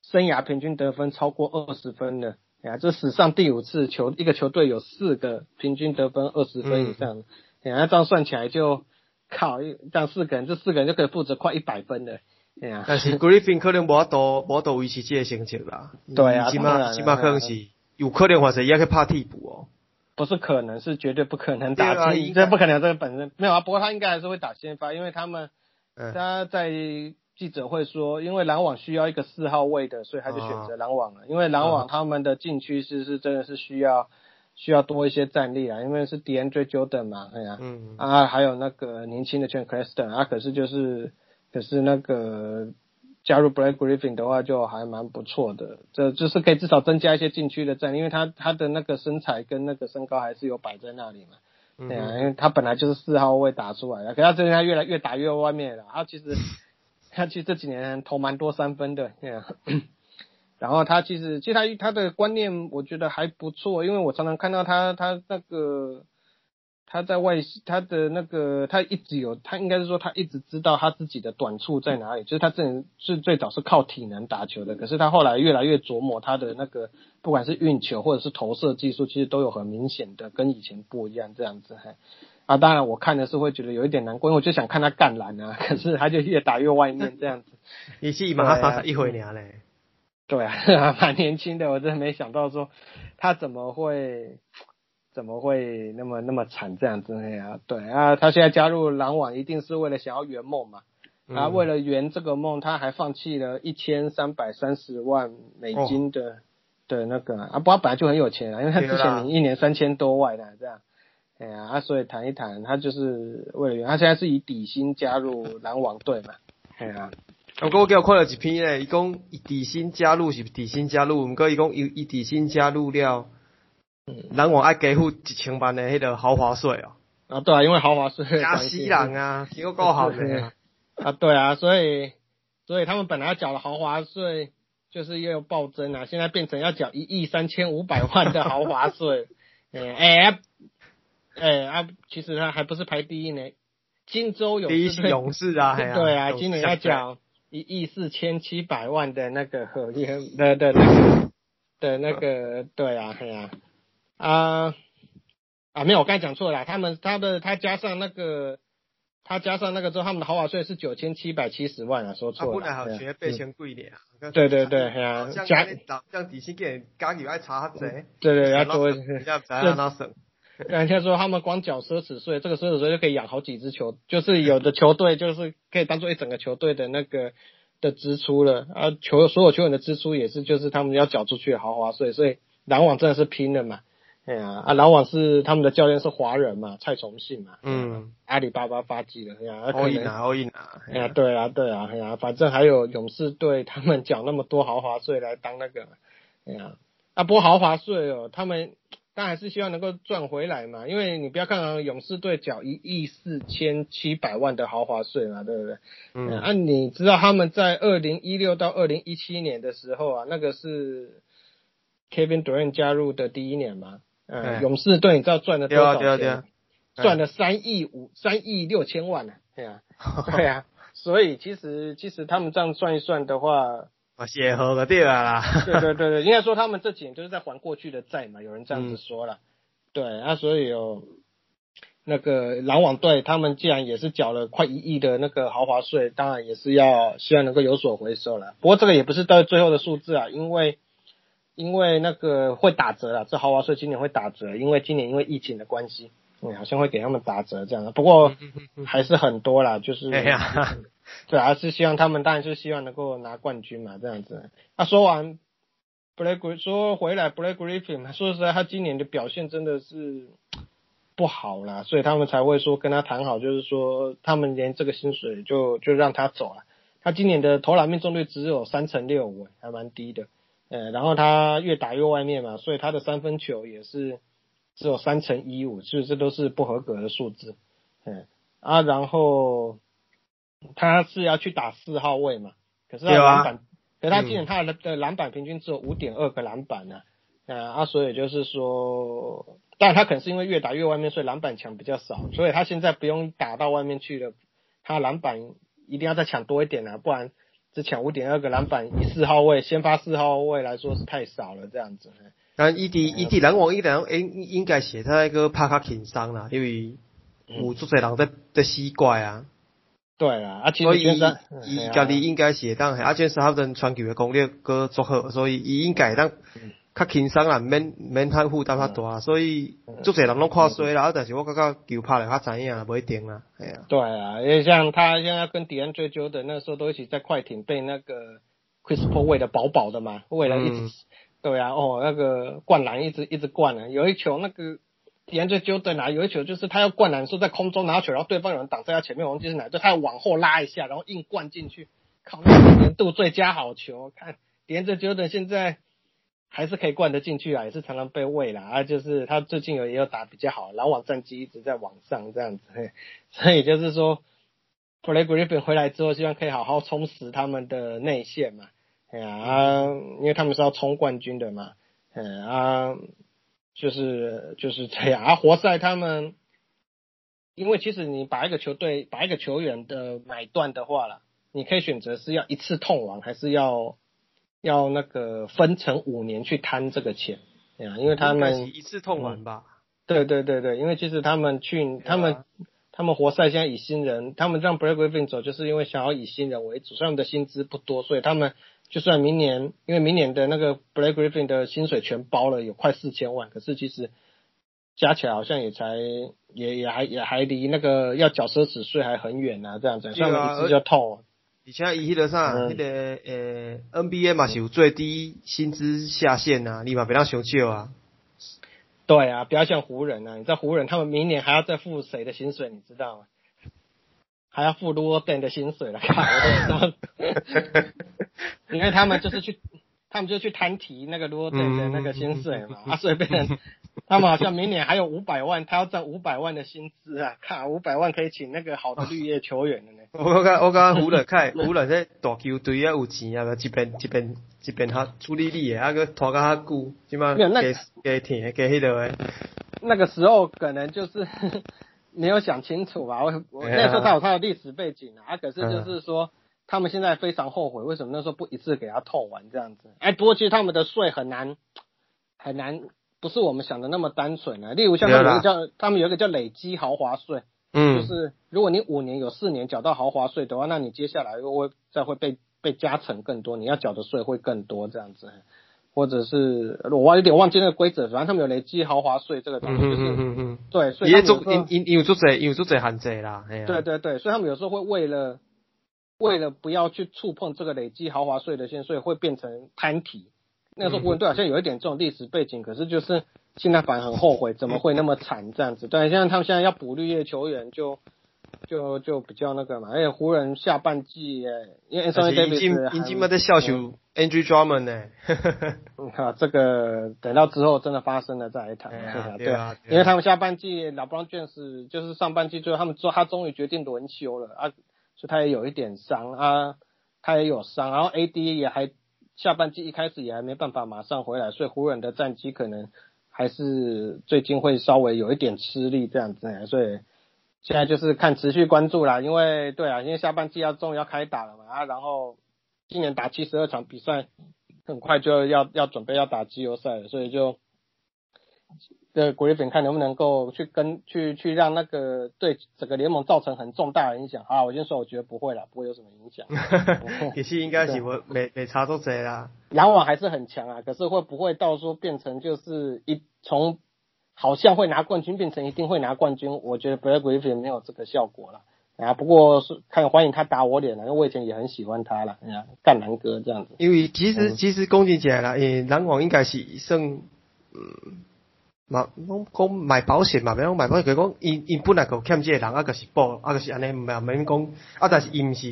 生涯平均得分超过二十分的，哎呀，这史上第五次球一个球队有四个平均得分二十分以上，哎呀，这样算起来就靠，这样四个人，这四个人就可以负责快一百分的，哎呀。但是 Griffin 可能无多无多维持这个成绩啦，对啊，起码起码可能是有可能或者也可以拍替补哦。不是可能，是绝对不可能打先，这不可能这个本身没有啊。不过他应该还是会打先发，因为他们他在。记者会说，因为篮网需要一个四号位的，所以他就选择篮网了。因为篮网他们的禁区是是真的是需要需要多一些战力啊，因为是 DeAndre Jordan 嘛，哎呀，嗯。啊，还有那个年轻的 Chen c l a s t o n 啊，可是就是可是那个加入 Blake Griffin 的话就还蛮不错的，这就是可以至少增加一些禁区的战力，因为他他的那个身材跟那个身高还是有摆在那里嘛，对啊，因为他本来就是四号位打出来的，可他最近他越来越打越外面了，他其实。他其实这几年投蛮多三分的，然后他其实其实他他的观念我觉得还不错，因为我常常看到他他那个他在外他的那个他一直有他应该是说他一直知道他自己的短处在哪里，就是他这是最早是靠体能打球的，可是他后来越来越琢磨他的那个不管是运球或者是投射技术，其实都有很明显的跟以前不一样这样子，还。啊，当然我看的是会觉得有一点难过，因为我就想看他干篮啊，可是他就越打越外面这样子。你是马上一回娘嘞？对啊，蛮年轻的，我真的没想到说他怎么会怎么会那么那么惨这样子呀？对啊，他现在加入篮网一定是为了想要圆梦嘛。啊，为了圆这个梦，他还放弃了一千三百三十万美金的的那个啊，不，他本来就很有钱啊，因为他之前一年三千多万的这样。哎呀，啊，所以谈一谈，他就是为了圆他现在是以底薪加入篮网队嘛。哎呀，我过我给我看了一篇咧，伊讲以底薪加入是底薪加入，毋过伊讲伊伊底薪加入了，人我爱加付一千万的迄个豪华税哦。啊，对啊，因为豪华税加死人啊，结果够好的。啊，对啊，所以所以他们本来要缴的豪华税就是又暴增啊，现在变成要缴一亿三千五百万的豪华税。哎。哎啊，其实他还不是排第一呢，金州勇士第一是勇士啊，对啊，今年要讲一亿四千七百万的那个合约的的那个的那个，对啊，对啊，啊啊没有，我刚才讲错了，他们他的他加上那个他加上那个之后，他们的豪华税是九千七百七十万啊，说啊，错了。本来好对啊学八千贵点啊。对对对，系啊，像加像像底薪给人加油爱查下子，对对要多比较不让他省。人家说他们光缴奢侈税，这个奢侈税就可以养好几支球，就是有的球队就是可以当做一整个球队的那个的支出了啊，球所有球员的支出也是就是他们要缴出去的豪华税，所以篮网真的是拼了嘛，哎呀啊，篮网是他们的教练是华人嘛，蔡崇信嘛，嗯，阿里巴巴发迹的，哎呀，啊可能 all in 啊，all in 啊。哎呀，对啊，对啊，哎呀，反正还有勇士队，他们缴那么多豪华税来当那个，哎呀，啊，不过豪华税哦，他们当然还是希望能够赚回来嘛，因为你不要看啊，勇士队缴一亿四千七百万的豪华税嘛，对不对？嗯，嗯，啊，你知道他们在二零一六到二零一七年的时候啊，那个是 Kevin Durant 加入的第一年嘛，嗯，对勇士队你知道赚了多少钱？对啊对啊。赚了三亿五三亿六千万呢、对啊，对啊，所以其实其实他们这样算一算的话，啊，写合个对啊啦。对对对对，应该说他们这几年就是在还过去的债嘛，有人这样子说了，对，啊，所以有那个篮网队，他们既然也是缴了快一亿的那个豪华税，当然也是要希望能够有所回收了。不过这个也不是到最后的数字啊，因为因为那个会打折了，这豪华税今年会打折，因为今年因为疫情的关系，嗯，好像会给他们打折这样的。不过还是很多啦，就是哎呀，对啊，是希望他们当然是希望能够拿冠军嘛，这样子。那说完，Black 说回来 Blake Griffin，说实在，他今年的表现真的是不好啦，所以他们才会说跟他谈好，就是说他们连这个薪水就就让他走了。他今年的投篮命中率只有三成六五，还蛮低的。呃，然后他越打越外面嘛，所以他的三分球也是只有三成一五，所以这都是不合格的数字。嗯啊，然后他是要去打四号位嘛，可是他篮板，可是他今年他的的篮板平均只有五点二个篮板呢、呃啊，所以就是说，当然他可能是因为越打越外面，所以篮板抢比较少，所以他现在不用打到外面去了，他篮板一定要再抢多一点啊，不然只抢五点二个篮板，以四号位先发四号位来说是太少了，这样子。但伊伫伊伫篮网伊人应应该是他那个拍较轻伤啦，因为有足侪人在在死怪啊，对啦，啊，其所以实先生，伊嗯家己应该是会当，啊，健沙顿传球的功力搁足好，所以伊应该会当较轻松啦，免免太负担较大，所以足侪人拢看衰啦，啊但是我感觉球拍来较知影啦，无一定啦，系啊，对啊，因为像他现在跟迪安追究的那时候都一起在快艇被那个 Chris Paul 喂的饱饱的嘛，为了一直、嗯。对啊，哦那个灌篮一直一直灌啊，有一球那个迪安追究的啊，有一球就是他要灌篮的时候在空中拿球，然后对方有人挡在他前面，我忘记是哪，就他要往后拉一下，然后硬灌进去，靠，那年度最佳好球，看迪安追究的现在。还是可以灌得进去啊，也是常常被喂啦啊，就是他最近有也有打比较好，篮网战绩一直在往上这样子，嘿所以就是说 b l a k Griffin 回来之后，希望可以好好充实他们的内线嘛，哎呀啊，因为他们是要冲冠军的嘛，嗯啊，就是就是这样而，活塞他们，因为其实你把一个球队把一个球员的买断的话了，你可以选择是要一次痛完，还是要要那个分成五年去摊这个钱，对啊，因为他们一次痛完吧，对对对对，因为其实他们去他们、他们活塞现在以新人，他们让 Blake Griffin 走，就是因为想要以新人为主，所以他们的薪资不多，所以他们就算明年，因为明年的那个 Blake Griffin 的薪水全包了，有快四千万，可是其实加起来好像也才也也还也还离那个要缴奢侈税还很远啊，这样子，所以一次就透了。而且伊迄个啥，嗯那、个诶、NBA 嘛是有最低薪资下限啊，你嘛别当伤少啊。对啊，不要像湖人啊！你知道湖人他们明年还要再付谁的薪水，你知道吗？还要付罗登的薪水了，靠！我都知道，因为他们就是去，他们就去摊提那个罗登的那个薪水嘛，啊，所以变成他们好像明年还有五百万，他要赚五百万的薪资啊！看五百万可以请那个好的绿叶球员了呢。我感我感觉湖人开湖人这大球队啊有钱啊，一边一边一边较处理你的，啊个拖较较久，即码没有那加加甜加迄个诶。那个时候可能就是没有想清楚吧。我我那时候他有他的历史背景啊，啊可是就是说，他们现在非常后悔，为什么那时候不一次给他透完这样子？哎，不过其实他们的税很难很难，不是我们想的那么单纯啊。例如像他们有一个叫他们有一个叫累积豪华税，嗯，就是如果你五年有四年缴到豪华税的话，那你接下来又会再会被被加成更多，你要缴的税会更多这样子。或者是我有点忘记那个规则，反正他们有累积豪华税这个东西，就是嗯嗯嗯，对，所以他们有时候因因因有做侪有做侪限制啦，对对对，所以他们有时候会为了为了不要去触碰这个累积豪华税的线，所以会变成摊体。那个时候湖人队好像有一点这种历史背景，可是就是现在反而很后悔，怎么会那么惨这样子？对，现在他们现在要补绿叶球员就。就就就比较那个嘛，而且湖人下半季，因为 Anthony 已经 Davis 已经没在笑球 Andrew Drummond 呢，嗯啊，这个等到之后真的发生了再来谈，对啊，对啊因为他们下半季 LeBron 就是上半季最后他们说他终于决定轮休了啊，所以他也有一点伤啊，他也有伤，然后 AD 也还下半季一开始也还没办法马上回来，所以湖人的战绩可能还是最近会稍微有一点吃力这样子，所以。现在就是看持续关注啦，因为对啊，因为下半季要终于要开打了嘛啊，然后今年打七十二场比赛，很快就要要准备要打季后赛了，所以就这 Griffin 看能不能够去跟去去让那个对整个联盟造成很重大的影响啊。我先说，我觉得不会啦，不会有什么影响。其实应该是我没没差多侪啦，篮网还是很强啊，可是会不会到时候变成就是一从好像会拿冠军变成一定会拿冠军？我觉得 Blake Griffin 没有这个效果了啊。不过是看欢迎他打我脸了，因为我以前也很喜欢他了，哎呀，干南哥这样子。因为其实嗯其实讲真起来啦，诶，篮网应该是胜嗯。嘛，讲讲买保险嘛，免讲买保险，就是讲因因本来就欠这个人，啊，就是保，啊，就是安尼，毋免免讲，啊，但是伊毋是，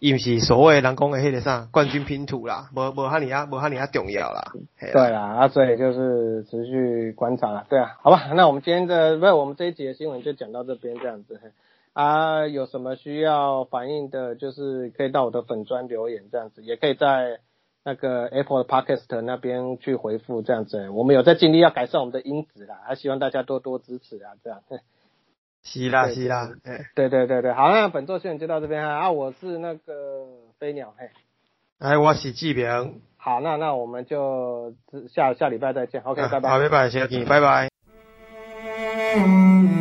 伊毋是所谓人讲的迄个啥冠军拼图啦，无无哈尼啊，无哈尼啊重要啦。对啦，啊，所以就是持续观察了，对啊，好吧，那我们今天的不是我们这一节的新闻就讲到这边这样子。啊，有什么需要反映的，就是可以到我的粉砖留言这样子，也可以在那个 Apple Podcast 那边去回复这样子。我们有在尽力要改善我们的音质啦，啊，希望大家多多支持啊，这样。嘿是啦对是啦，哎，对对对对，好，那本座新闻就到这边哈。啊，我是那个飞鸟，嘿，哎，我是志平，好，那那我们就下下礼拜再见，OK，拜拜。好，拜拜，谢谢你，拜拜。